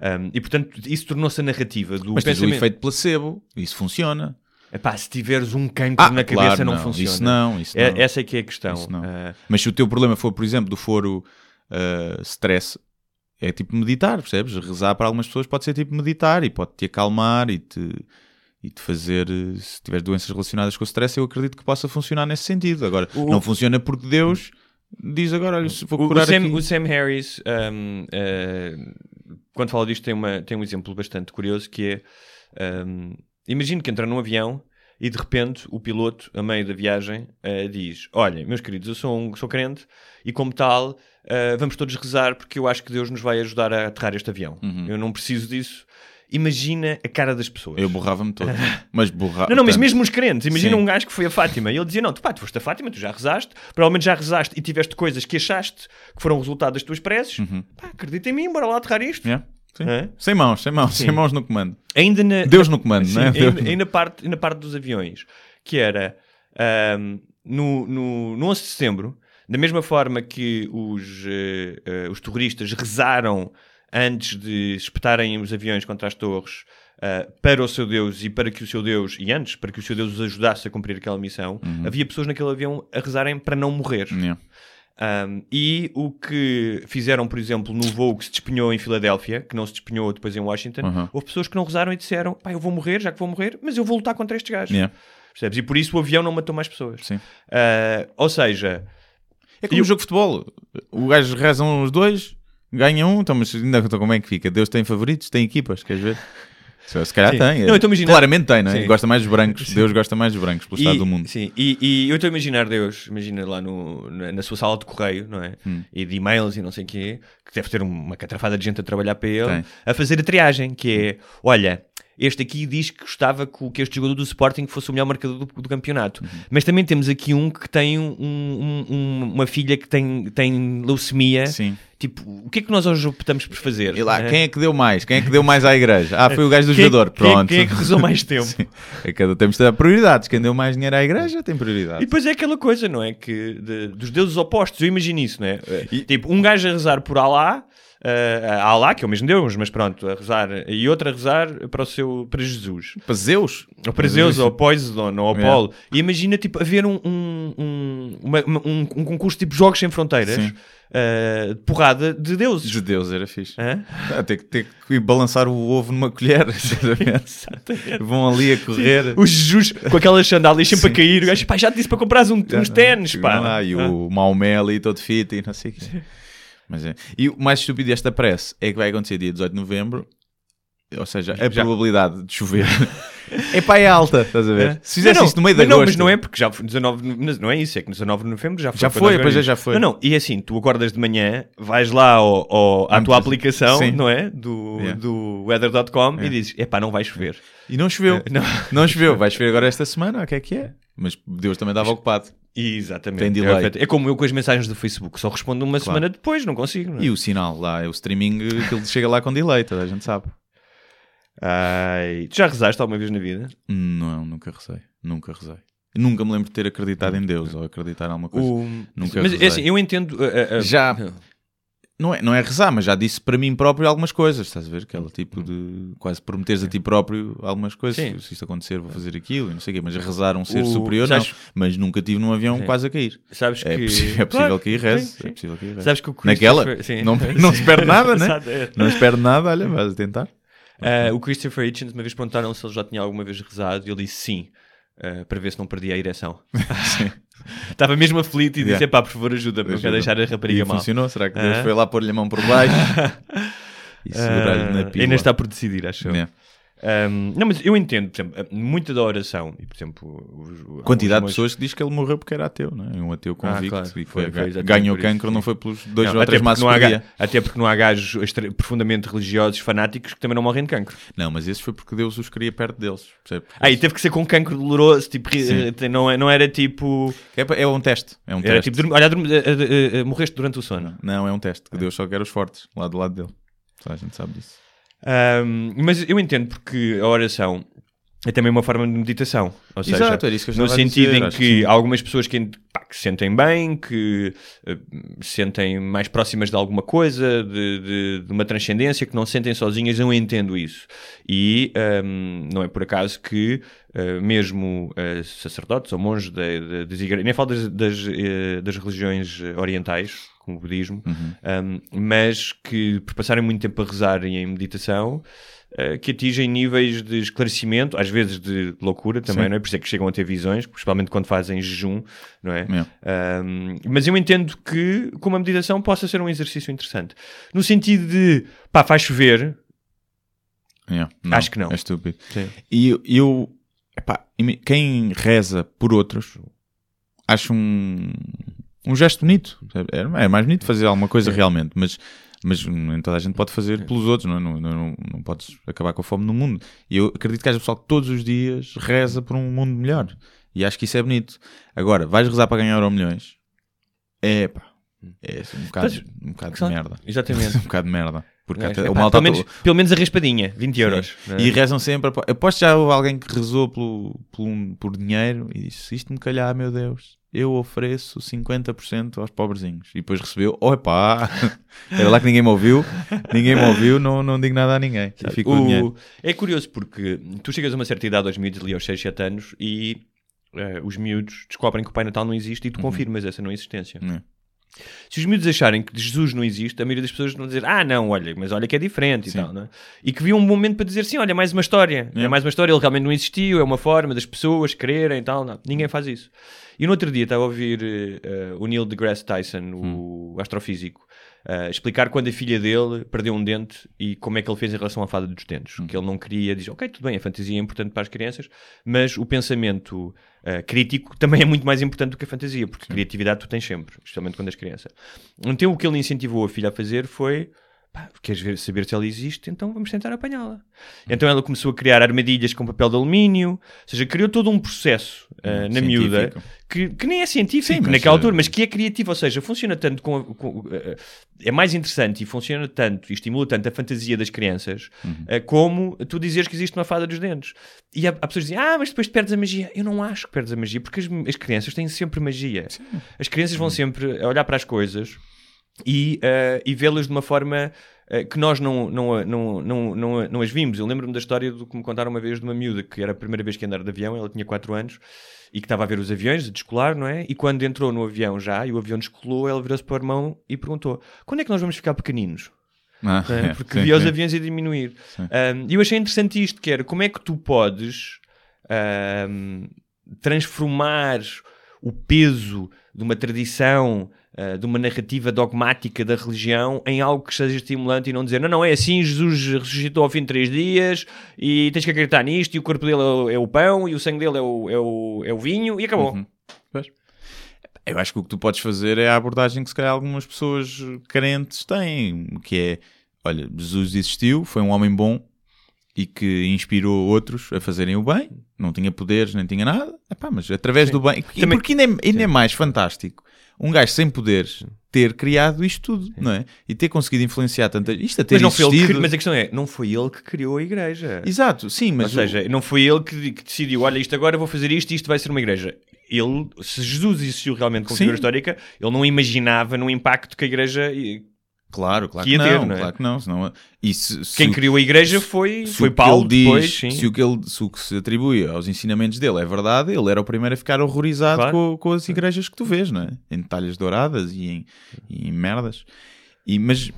Um, e portanto, isso tornou-se a narrativa do Mas tens o pensamento. efeito placebo, isso funciona. Epá, se tiveres um cancro Ah, na claro, cabeça, não, não. funciona. Isso não, isso É- não. essa é que é a questão. Ah, Mas se o teu problema for, por exemplo, do foro uh, stress, é tipo meditar, percebes? Rezar para algumas pessoas pode ser tipo meditar e pode te acalmar e te, e te fazer, uh, se tiveres doenças relacionadas com o stress, eu acredito que possa funcionar nesse sentido. Agora, O- não funciona porque Deus diz agora, olha, vou o, o curar Sam, aqui. o Sam Harris, um, uh, quando fala disto, tem, uma, tem um exemplo bastante curioso que é: um, imagino que entra num avião e de repente o piloto, a meio da viagem, uh, diz: Olha, meus queridos, eu sou, um, sou crente e, como tal, uh, vamos todos rezar porque eu acho que Deus nos vai ajudar a aterrar este avião. Eu não preciso disso. Imagina a cara das pessoas. Uhum. Eu borrava-me todo. Mas borrava. Não, não, mas portanto, mesmo os crentes, imagina Sim. um gajo que foi a Fátima e ele dizia: Não, tu, pá, tu foste a Fátima, tu já rezaste, provavelmente já rezaste e tiveste coisas que achaste que foram resultado das tuas preces. Pá, acredita em mim, bora lá aterrar isto. Uhum. Yeah, Hã? Sem mãos, sem mãos, Sim. sem mãos no comando. Ainda na, Deus no comando, Sim, é? Deus ainda, ainda parte, ainda parte dos aviões, que era ahm, no, no, no 11 de setembro, da mesma forma que os, eh, eh, os terroristas rezaram antes de espetarem os aviões contra as torres ah, para o seu Deus e para que o seu Deus, e antes, para que o seu Deus os ajudasse a cumprir aquela missão, Uhum. havia pessoas naquele avião a rezarem para não morrer. Yeah. Um, e o que fizeram, por exemplo, no voo que se despenhou em Filadélfia, que não se despenhou depois em Washington, Uhum. houve pessoas que não rezaram e disseram: pá, eu vou morrer, já que vou morrer, mas eu vou lutar contra estes gajos. Yeah. Percebes? E por isso o avião não matou mais pessoas. Uh, ou seja, É como E um jogo de futebol. O gajo rezam os dois, ganha um, então, mas ainda então, como é que fica? Deus tem favoritos, tem equipas, queres ver? Se calhar Sim. tem. Não, então imagina- Claramente tem, não é? Sim. Gosta mais dos brancos. Deus gosta mais dos brancos, pelo estado e, do mundo. Sim, e, e eu estou a imaginar Deus, imagina lá no, na, na sua sala de correio, não é? Hum. E de e-mails e não sei o quê, que deve ter uma catrafada de gente a trabalhar para ele, Tem. a fazer a triagem, que é, olha, este aqui diz que gostava que, este jogador do Sporting fosse o melhor marcador do, do campeonato. Uhum. Mas também temos aqui um que tem um- um- um- uma filha que tem, tem leucemia. Sim. Tipo, o que é que nós hoje optamos por fazer? E lá, é? quem é que deu mais? Quem é que deu mais à igreja? Ah, foi o gajo do Quem- jogador. quem- Pronto. quem é que rezou mais tempo? Sim. É que temos de dar prioridades. Quem deu mais dinheiro à igreja tem E prioridade. depois é aquela coisa, não é? Que de- dos deuses opostos, eu imagino isso, não é? Tipo, um gajo a rezar por Alá, eh, a Alá, que é o mesmo Deus, mas pronto, a rezar, e outro a rezar para o seu, para Jesus. Para Zeus. Ou para Zeus, ou Poseidon, ou. Apolo. E imagina, tipo, haver um, um, um, uma- um- um concurso tipo Jogos Sem Fronteiras, Sim. eh, de porrada de deuses. De Deus era fixe. Hã? Ah, ter, que- que balançar o ovo numa colher. exatamente. Vão ali a correr. O Jesus com aquelas sandálias sempre a cair. O gajo, pá, já te disse para comprares um- uns ténis, pá. e o Maomé ali todo fit e não sei o quê. Mas é. E o mais estúpido desta prece é que vai acontecer dia 18 de novembro. Ou seja, a Já. probabilidade de chover é pá, é alta, estás a ver? É. Se fizesse Não, isso no meio de mas não, agosto. mas não é porque já foi 19, de- mas não é isso, é que 19 de novembro já foi. Já foi, pois é, já foi. Não, não, e assim, tu acordas de manhã, vais lá ao, ao- à tua aplicação, sim. não é? Do, Yeah. do weather.com e dizes, epá, não vai chover. E não choveu. É, Não. Não choveu. Vai chover agora esta semana, o que é que é? Mas Deus também estava ocupado. Exatamente. Tem É, é como eu com as mensagens do Facebook, só respondo uma semana depois, não consigo. Não é? E o sinal lá, é o streaming que ele chega lá com delay, toda a gente sabe. Ai, tu já rezaste alguma vez na vida? Não, nunca rezei. Nunca rezei. Nunca me lembro de ter acreditado em Deus ou acreditar em alguma coisa. O... Nunca Mas rezei. é assim, eu entendo. uh, uh, Já. Não é, não é rezar, mas já disse para mim próprio algumas coisas, estás a ver? Aquele tipo de quase prometeres a ti próprio algumas coisas. Sim. Se isto acontecer, vou fazer aquilo e não sei o quê. Mas rezar um ser O- superior, sabes- não. Mas nunca tive num avião Sim. quase a cair. Sabes É, que. é possível Claro, que ir reze. É possível que reze. Sabes que o Naquela, sim. não, não se perde nada, né? É. Não se perde nada, olha, vais tentar. Uh, o Christopher Hitchens uma vez perguntaram se ele já tinha alguma vez rezado e ele disse sim, uh, para ver se não perdia a ereção. Estava mesmo aflito e disse: Yeah. pá, por favor, ajuda-me, não quero Ajuda. deixar a rapariga E mal. funcionou? Será que Deus Ah. foi lá pôr-lhe a mão por baixo e segurar-lhe na Uh, pila? ainda está por decidir, acho eu. Yeah. Ahm, não, mas eu entendo, por exemplo, muita da oração, e por exemplo, os- Quantidade de pessoas que diz que ele morreu porque era ateu, não é? Um ateu convicto claro. e que Foi- foi ganhou cancro, não foi pelos dois Não, ou três maços não há. Até porque não há gajos profundamente religiosos, fanáticos, que também não morrem de cancro. Não, mas esse foi porque Deus os queria perto deles. percebe? Ah, e teve que ser com cancro doloroso, tipo, Sim. eh, não, é- não era tipo. É, é um teste. É um Era teste. tipo, olha, eh, eh, morreste durante o sono. Não, é um teste. Que Deus só quer os fortes lá do lado dele. Só a gente sabe disso. Ahm, mas eu entendo porque a oração é também uma forma de meditação. Ou seja, Exato, era isso que eu no sentido dizer, em que, que algumas pessoas que, pá, que se sentem bem, que se sentem mais próximas de alguma coisa, de, de- de uma transcendência, que não se sentem sozinhas, eu entendo isso. E ahm, não é por acaso que eh, mesmo eh, sacerdotes ou monges de- das igrejas, nem falo das, das, das religiões orientais, como o budismo, um, mas que por passarem muito tempo a rezar e em meditação, uh, que atingem níveis de esclarecimento, às vezes de loucura também, Sim. não é? Por isso é que chegam a ter visões, principalmente quando fazem jejum, não é? Um, mas eu entendo que, como a meditação, possa ser um exercício interessante. No sentido de, pá, faz chover, Yeah, Acho que não. É estúpido. Sim. E eu, eu epá, quem reza por outros, acho um, um gesto bonito. É, é mais bonito fazer alguma coisa realmente, mas, mas nem toda a gente pode fazer pelos outros, não, é? não, não, não, podes acabar com a fome no mundo. E eu acredito que haja pessoal que todos os dias reza por um mundo melhor. E acho que isso é bonito. Agora, vais rezar para ganhar Euro milhões? É pá. É um bocado, um bocado de merda. exatamente. um bocado de merda. Porque é? até, Epá, o malta pelo, menos, pelo menos a raspadinha, 20 euros. É? E rezam sempre. Aposto que já houve alguém que rezou pelo, pelo- por dinheiro e disse: Isto me calhar, meu Deus, eu ofereço 50% aos pobrezinhos. E depois recebeu: Opa, era lá que ninguém me ouviu, ninguém me ouviu, não, não digo nada a ninguém. O É curioso porque tu chegas a uma certa idade aos miúdos, ali aos 6, 7 anos, e eh, os miúdos descobrem que o Pai Natal não existe e tu confirmas essa não existência. Uhum. Se os miúdos acharem que Jesus não existe, a maioria das pessoas vão dizer: Ah, não, olha, mas olha que é diferente e Sim. tal, não é? E que viam um momento para dizer: Sim, olha, é mais uma história. É É. mais uma história, ele realmente não existiu, é uma forma das pessoas quererem e tal. Não. Ninguém faz isso. E no outro dia estava a ouvir eh, o Neil deGrasse Tyson, o astrofísico, eh, explicar quando a filha dele perdeu um dente e como é que ele fez em relação à fada dos dentes. Que ele não queria dizer, ok, tudo bem, a fantasia é importante para as crianças, mas o pensamento eh, crítico também é muito mais importante do que a fantasia, porque criatividade tu tens sempre, especialmente quando és criança. Então o que ele incentivou a filha a fazer foi. "Pá, Queres ver, saber se ela existe? Então vamos tentar apanhá-la. Então ela começou a criar armadilhas com papel de alumínio, ou seja, criou todo um processo eh, na miúda que, que nem é científico Sim, naquela eh, altura, mas que é criativo, ou seja, funciona tanto com, com- eh, é mais interessante e funciona tanto e estimula tanto a fantasia das crianças Uhum. eh, como tu dizeres que existe uma fada dos dentes. E há, há pessoas que dizem, ah, mas depois perdes a magia. Eu não acho que perdes a magia, porque as, as crianças têm sempre magia. As crianças Uhum. vão sempre olhar para as coisas e, eh, e vê-las de uma forma eh, que nós não, não, não, não, não, não as vimos. Eu lembro-me da história do que me contaram uma vez de uma miúda que era a primeira vez que ia andar de avião, ela tinha 4 anos e que estava a ver os aviões, a descolar, não é? E quando entrou no avião já e o avião descolou, ela virou-se para o irmão e perguntou: quando é que nós vamos ficar pequeninos? Ah, é? Porque sim, via os sim. aviões a diminuir. Um, E eu achei interessante isto, que era como é que tu podes um, transformar o peso de uma tradição, uh, de uma narrativa dogmática da religião em algo que seja estimulante e não dizer não, não, é assim, Jesus ressuscitou ao fim de três dias e tens que acreditar nisto e o corpo dele é o, é o pão e o sangue dele é o, é o, é o vinho e acabou. Uhum. Pois. Eu acho que o que tu podes fazer é a abordagem que se calhar algumas pessoas carentes têm, que é, olha, Jesus existiu, foi um homem bom e que inspirou outros a fazerem o bem, não tinha poderes, nem tinha nada, Epá, mas através do bem, e Também- porque ainda é, ainda é mais fantástico um gajo sem poderes ter criado isto tudo, não é? E ter conseguido influenciar tanta... Isto a ter Mas, não foi ele que, existido... mas a questão é, não foi ele que criou a igreja. Exato, sim, mas... Ou seja, não foi ele que, que decidiu, olha, isto agora vou fazer isto e isto vai ser uma igreja. Ele, se Jesus existiu realmente como Sim. figura histórica, ele não imaginava no impacto que a igreja. Claro, claro que que, ia ter, não, não é? claro que não. Senão, e se, se Quem o- criou a igreja foi, se foi Paulo diz, depois, sim. Se o, que ele, se o que se atribui aos ensinamentos dele é verdade, ele era o primeiro a ficar horrorizado Claro. com, com as igrejas que tu vês, não é? Em talhas douradas e em, e em merdas. E, mas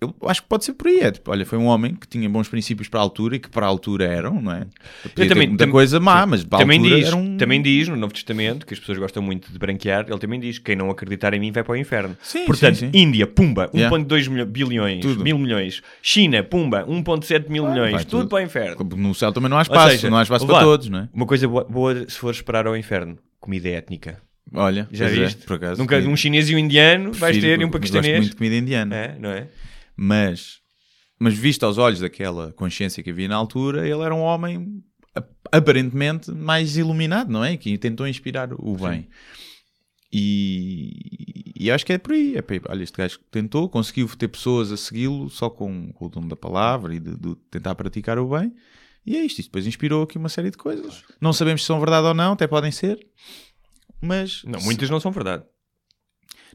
eu acho que pode ser por aí. É, tipo, olha, foi um homem que tinha bons princípios para a altura e que para a altura eram, não é? Podia também- muita tam- coisa má, mas para também a altura diz, um... também diz no Novo Testamento, que as pessoas gostam muito de branquear, ele também diz: quem não acreditar em mim vai para o inferno. Sim, Portanto, sim, sim. Índia, pumba, Yeah. 1,2 milho- bilhões, Tudo. mil milhões. China, pumba, 1,7 mil milhões. vai Tudo, tudo. para o inferno. No céu também não há espaço, seja, não há espaço para todos, não é? Uma coisa boa, boa se for esperar ao inferno: comida étnica. Olha, Já é, viste? por acaso. Nunca, Prefiro- um chinês e um indiano vais ter e um porque Gosto paquistanês. muito de comida indiana. É, não é? Mas, mas visto aos olhos daquela consciência que havia na altura, ele era um homem ap- aparentemente mais iluminado, não é? Que tentou inspirar o bem. E, e acho que é por aí. É por aí. Olha, este gajo tentou, conseguiu ter pessoas a segui-lo só com, com o dom da palavra e de, de tentar praticar o bem. E é isto. Isto depois inspirou aqui uma série de coisas. Não sabemos se são verdade ou não, até podem ser. Mas Não, se- muitas não são verdade.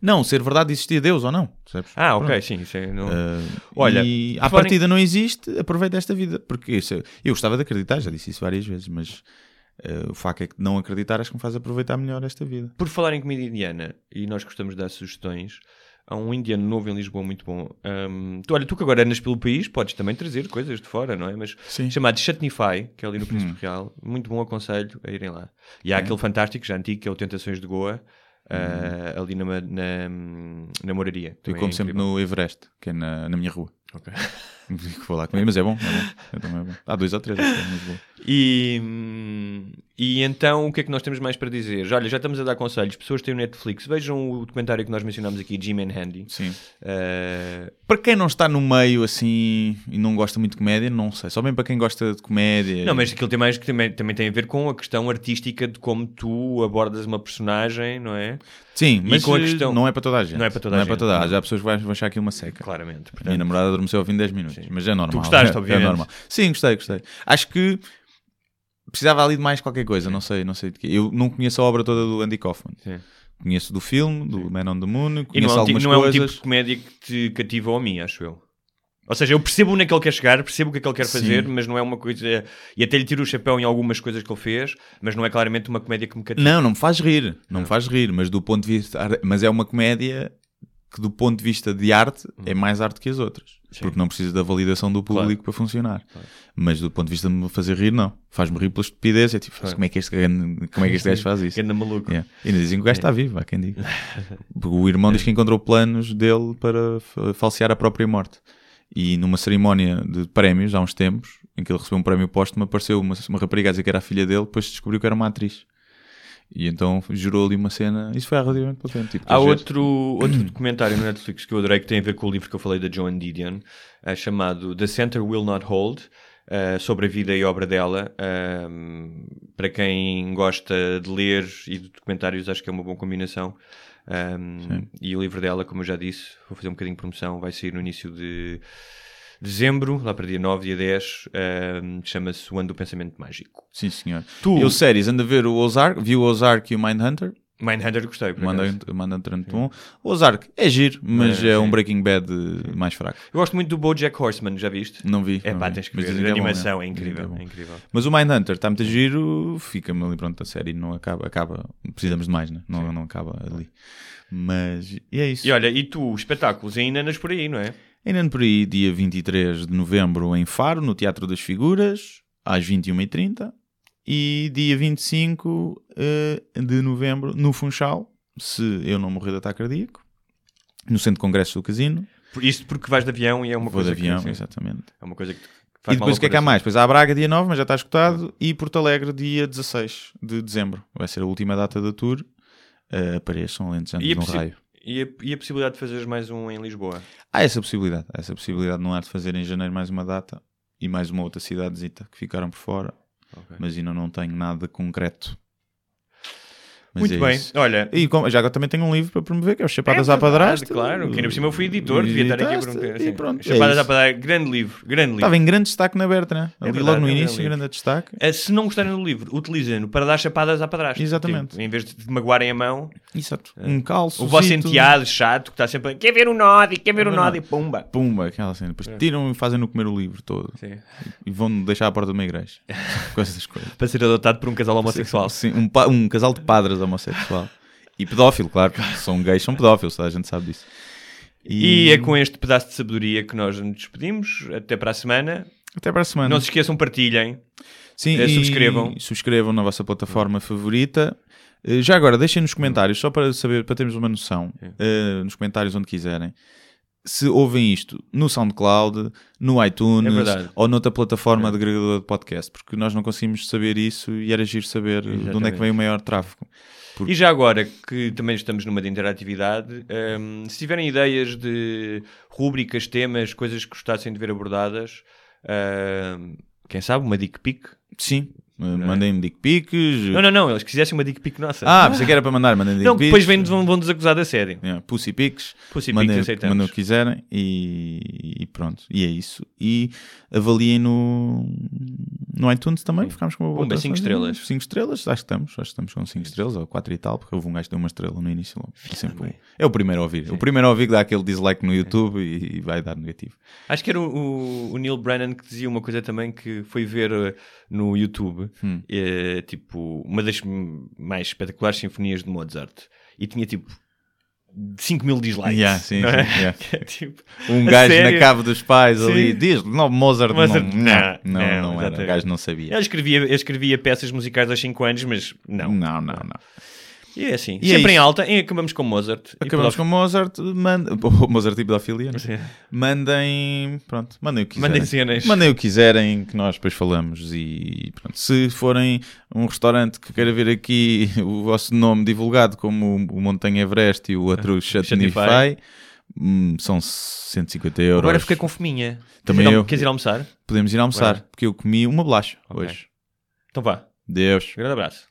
Não, ser verdade existia Deus ou não. percebes? Ah, ok, Pronto. sim. Isso é, não... Uh, Olha, e à partida não existe, aproveita esta vida. Porque isso, eu gostava de acreditar, já disse isso várias vezes, mas uh, o facto é que não acreditar acho que me faz aproveitar melhor esta vida. Por falar em comida indiana, e nós gostamos de dar sugestões, há um indiano novo em Lisboa muito bom. Ahm, tu, olha, tu que agora andas pelo país, podes também trazer coisas de fora, não é? Mas Sim. chamado Chutneyfy, que é ali no Hum. Príncipe Real, muito bom aconselho a irem lá. E há aquele fantástico, já antigo, que é o Tentações de Goa, ah, ali na, na, na Moraria. Eu Também como é sempre no Everest, que é na, na minha rua. Ok. Vou lá comer, mas é bom. É bom. É bom. Há dois ou três, é muito bom. E, e então, o que é que nós temos mais para dizer? Já, Olha, já estamos a dar conselhos. Pessoas que têm o Netflix, vejam o documentário que nós mencionámos aqui, Jim and Handy. Sim. Ah, Para quem não está no meio assim e não gosta muito de comédia, não sei. Só bem para quem gosta de comédia. Não, mas aquilo tem mais que também, também tem a ver com a questão artística de como tu abordas uma personagem, não é? Sim, E mas com a eh, questão- não é para toda a gente. Não é para toda a não gente, É para toda a não. Há pessoas que vão achar aqui uma seca. Claramente. A minha Portanto, namorada adormeceu ao fim de 10 minutos, mas é normal. Tu gostaste, é, obviamente. É normal. Sim, gostei, gostei. Acho que precisava ali de mais qualquer coisa, não sei, não sei de quê. Eu não conheço a obra toda do Andy Kaufman. Sim. Conheço do filme, do Man on the Moon, e conheço não, é um, tipo, algumas não é um coisas. tipo de comédia que te cativa a mim, acho eu. Ou seja, eu percebo onde é que ele quer chegar, percebo o que é que ele quer Sim. fazer, mas não é uma coisa. E até lhe tiro o chapéu em algumas coisas que ele fez, mas não é claramente uma comédia que me cativa. Não, não me faz rir, não me faz rir, mas do ponto de vista, mas é uma comédia que do ponto de vista de arte é mais arte que as outras, Hum. Sim. porque não precisa da validação do público Claro. para funcionar. Mas do ponto de vista de me fazer rir, não. Faz-me rir pela estupidez, é tipo, Claro. como é que este, gajo- como é que este gajo faz isso? Anda maluco. Yeah. E ainda dizem que o gajo está vivo, há quem diga. Porque o irmão diz que encontrou planos dele para fa- falsear a própria morte. E numa cerimónia de prémios, há uns tempos, em que ele recebeu um prémio póstumo, apareceu uma, uma rapariga a dizer que era a filha dele, depois descobriu que era uma atriz. E então jurou ali uma cena. Isso foi há relativamente pouco tempo. Tipo, Há outro, outro documentário no Netflix que eu adorei que tem a ver com o livro que eu falei da Joan Didion, eh, chamado The Center Will Not Hold, eh, sobre a vida e obra dela. Ahm, para quem gosta de ler e de documentários, acho que é uma boa combinação. Ahm, e o livro dela, como eu já disse, vou fazer um bocadinho de promoção, vai sair no início de dezembro, lá para dia 9, dia 10. ahm, Chama-se O Ano do Pensamento Mágico. Sim, senhor. Tu- Eu, séries, ando a ver o Ozark, vi o Ozark e o Mindhunter. Mindhunter gostei. Mindhunter Mindhunter é muito bom. O Ozark é giro, mas É, é, um sim. Breaking Bad eh, mais fraco. Eu gosto muito do BoJack Horseman, já viste? Não vi. É pá, tens que Mas ver. A é animação é. é incrível, é bom. é incrível. Mas o Mindhunter está muito giro, fica-me ali, pronto, a série não acaba, acaba, precisamos de mais, né? não, não acaba ali. Mas, e é isso. E olha, e tu, espetáculos, ainda andas por aí, não é? Ainda ando por aí, dia 23 de novembro em Faro, no Teatro das Figuras, às 21h30, e dia 25 eh, de novembro no Funchal, se eu não morrer de ataque cardíaco, no Centro de Congressos do Casino, Por Isto porque vais de avião e é uma vou de coisa avião, que, exatamente. é uma coisa que faz E depois o que é que há mais? Depois há Braga dia 9, mas já está escutado, e Porto Alegre dia 16 de dezembro. Vai ser a última data da tour. Uh, apareçam alentes E a, no possi- raio. e, a, e a possibilidade de fazeres mais um em Lisboa? Há essa possibilidade. Há essa possibilidade não há de fazer em janeiro mais uma data e mais uma outra cidadezita que ficaram por fora. Ok. Mas ainda não tenho nada concreto. Mas Muito é bem. isso. Olha, E já agora também tenho um livro para promover que é o Chapadas É à Padrasto. Claro, que ainda por cima eu fui editor, devia estar aqui um Editaste, assim, pronto, é Chapadas à isso. Padrasto, grande livro, grande livro. Estava em grande destaque na Berta, né? Ali verdade, logo no é um início, grande grande destaque. Eh, Se não gostarem do livro, utilizem-no para dar chapadas à padrasto. Exatamente. Tipo, em vez de magoarem a mão, Exato. Um calço. o vosso enteado chato que está sempre a quer ver o Nodi, quer ver o Não, não. Nodi, pumba. Pumba, aquela cena. Depois tiram e fazem-no comer o livro todo. Sim. E vão deixar à porta de uma igreja. Com essas coisas. Para ser adotado por um casal homossexual. Sim, um, um casal de padres homossexual. E pedófilo, claro. São gays, são pedófilos, a gente sabe disso. E é com este pedaço de sabedoria que nós nos despedimos. Até para a semana. Até para a semana. Não se esqueçam, partilhem. Sim, e subscrevam. subscrevam na vossa plataforma favorita. Eh, Já agora, deixem nos comentários, só para saber, para termos uma noção, eh, nos comentários onde quiserem, se ouvem isto no SoundCloud, no É iTunes verdade. ou noutra plataforma de agregador de podcast, porque nós não conseguimos saber isso e era giro saber de onde é Exatamente. que vem o maior tráfego. Por- E já agora que também estamos numa de interatividade, hum, se tiverem ideias de rúbricas, temas, coisas que gostassem de ver abordadas, hum, quem sabe uma dick pic? Sim, mandem-me dick pics. Não, não, não, eles quisessem uma dick pic nossa. Ah, pensei que era para mandar, mandem dick não, pics. depois vêm, vão, vão nos acusar da série. Yeah, Pussy Pics. Pussy Pics mandem, aceitamos. mandem o que quiserem e, e pronto. E é isso. E avaliem no, no iTunes também. Ficámos com uma boa Pumba, cinco pontuação. estrelas. Cinco estrelas, acho que estamos. Acho que estamos com 5 estrelas ou 4 e tal, porque houve um gajo que deu uma estrela no início. logo. É, sempre o- é o primeiro a ouvir. O primeiro a ouvir que dá aquele dislike no YouTube e, e vai dar negativo. Acho que era o, o- o Neil Brennan que dizia uma coisa também que foi ver eh, no YouTube, Hum. eh, tipo, uma das mais espetaculares sinfonias de Mozart. E tinha tipo 5 mil dislikes. Yeah, sim, é? sim, yeah. É, tipo, Um gajo sério? na cave dos pais ali Sim. diz: Não, Mozart, Mozart, não, não, não, não, não, era. O gajo não sabia. Ele escrevia, ele escrevia peças musicais aos 5 anos, mas não. Não, não, não. E é assim, E é sempre em isso. alta, e acabamos com Mozart. Acabamos com Mozart, manda... Mozart e pedofilia? Sim. mandem, pronto, mandem o que quiserem. Mandem cenas. Mandem o que quiserem, que nós depois falamos e pronto. Se forem um restaurante que queira ver aqui o vosso nome divulgado como o Montanha Everest e o outro Chatinify, hum, são 150 euros. Agora fiquei com fominha. Também queres, ir, eu. queres ir almoçar? Podemos ir almoçar, Bora. porque eu comi uma bolacha Ok. hoje. Então vá. Deus. Grande abraço.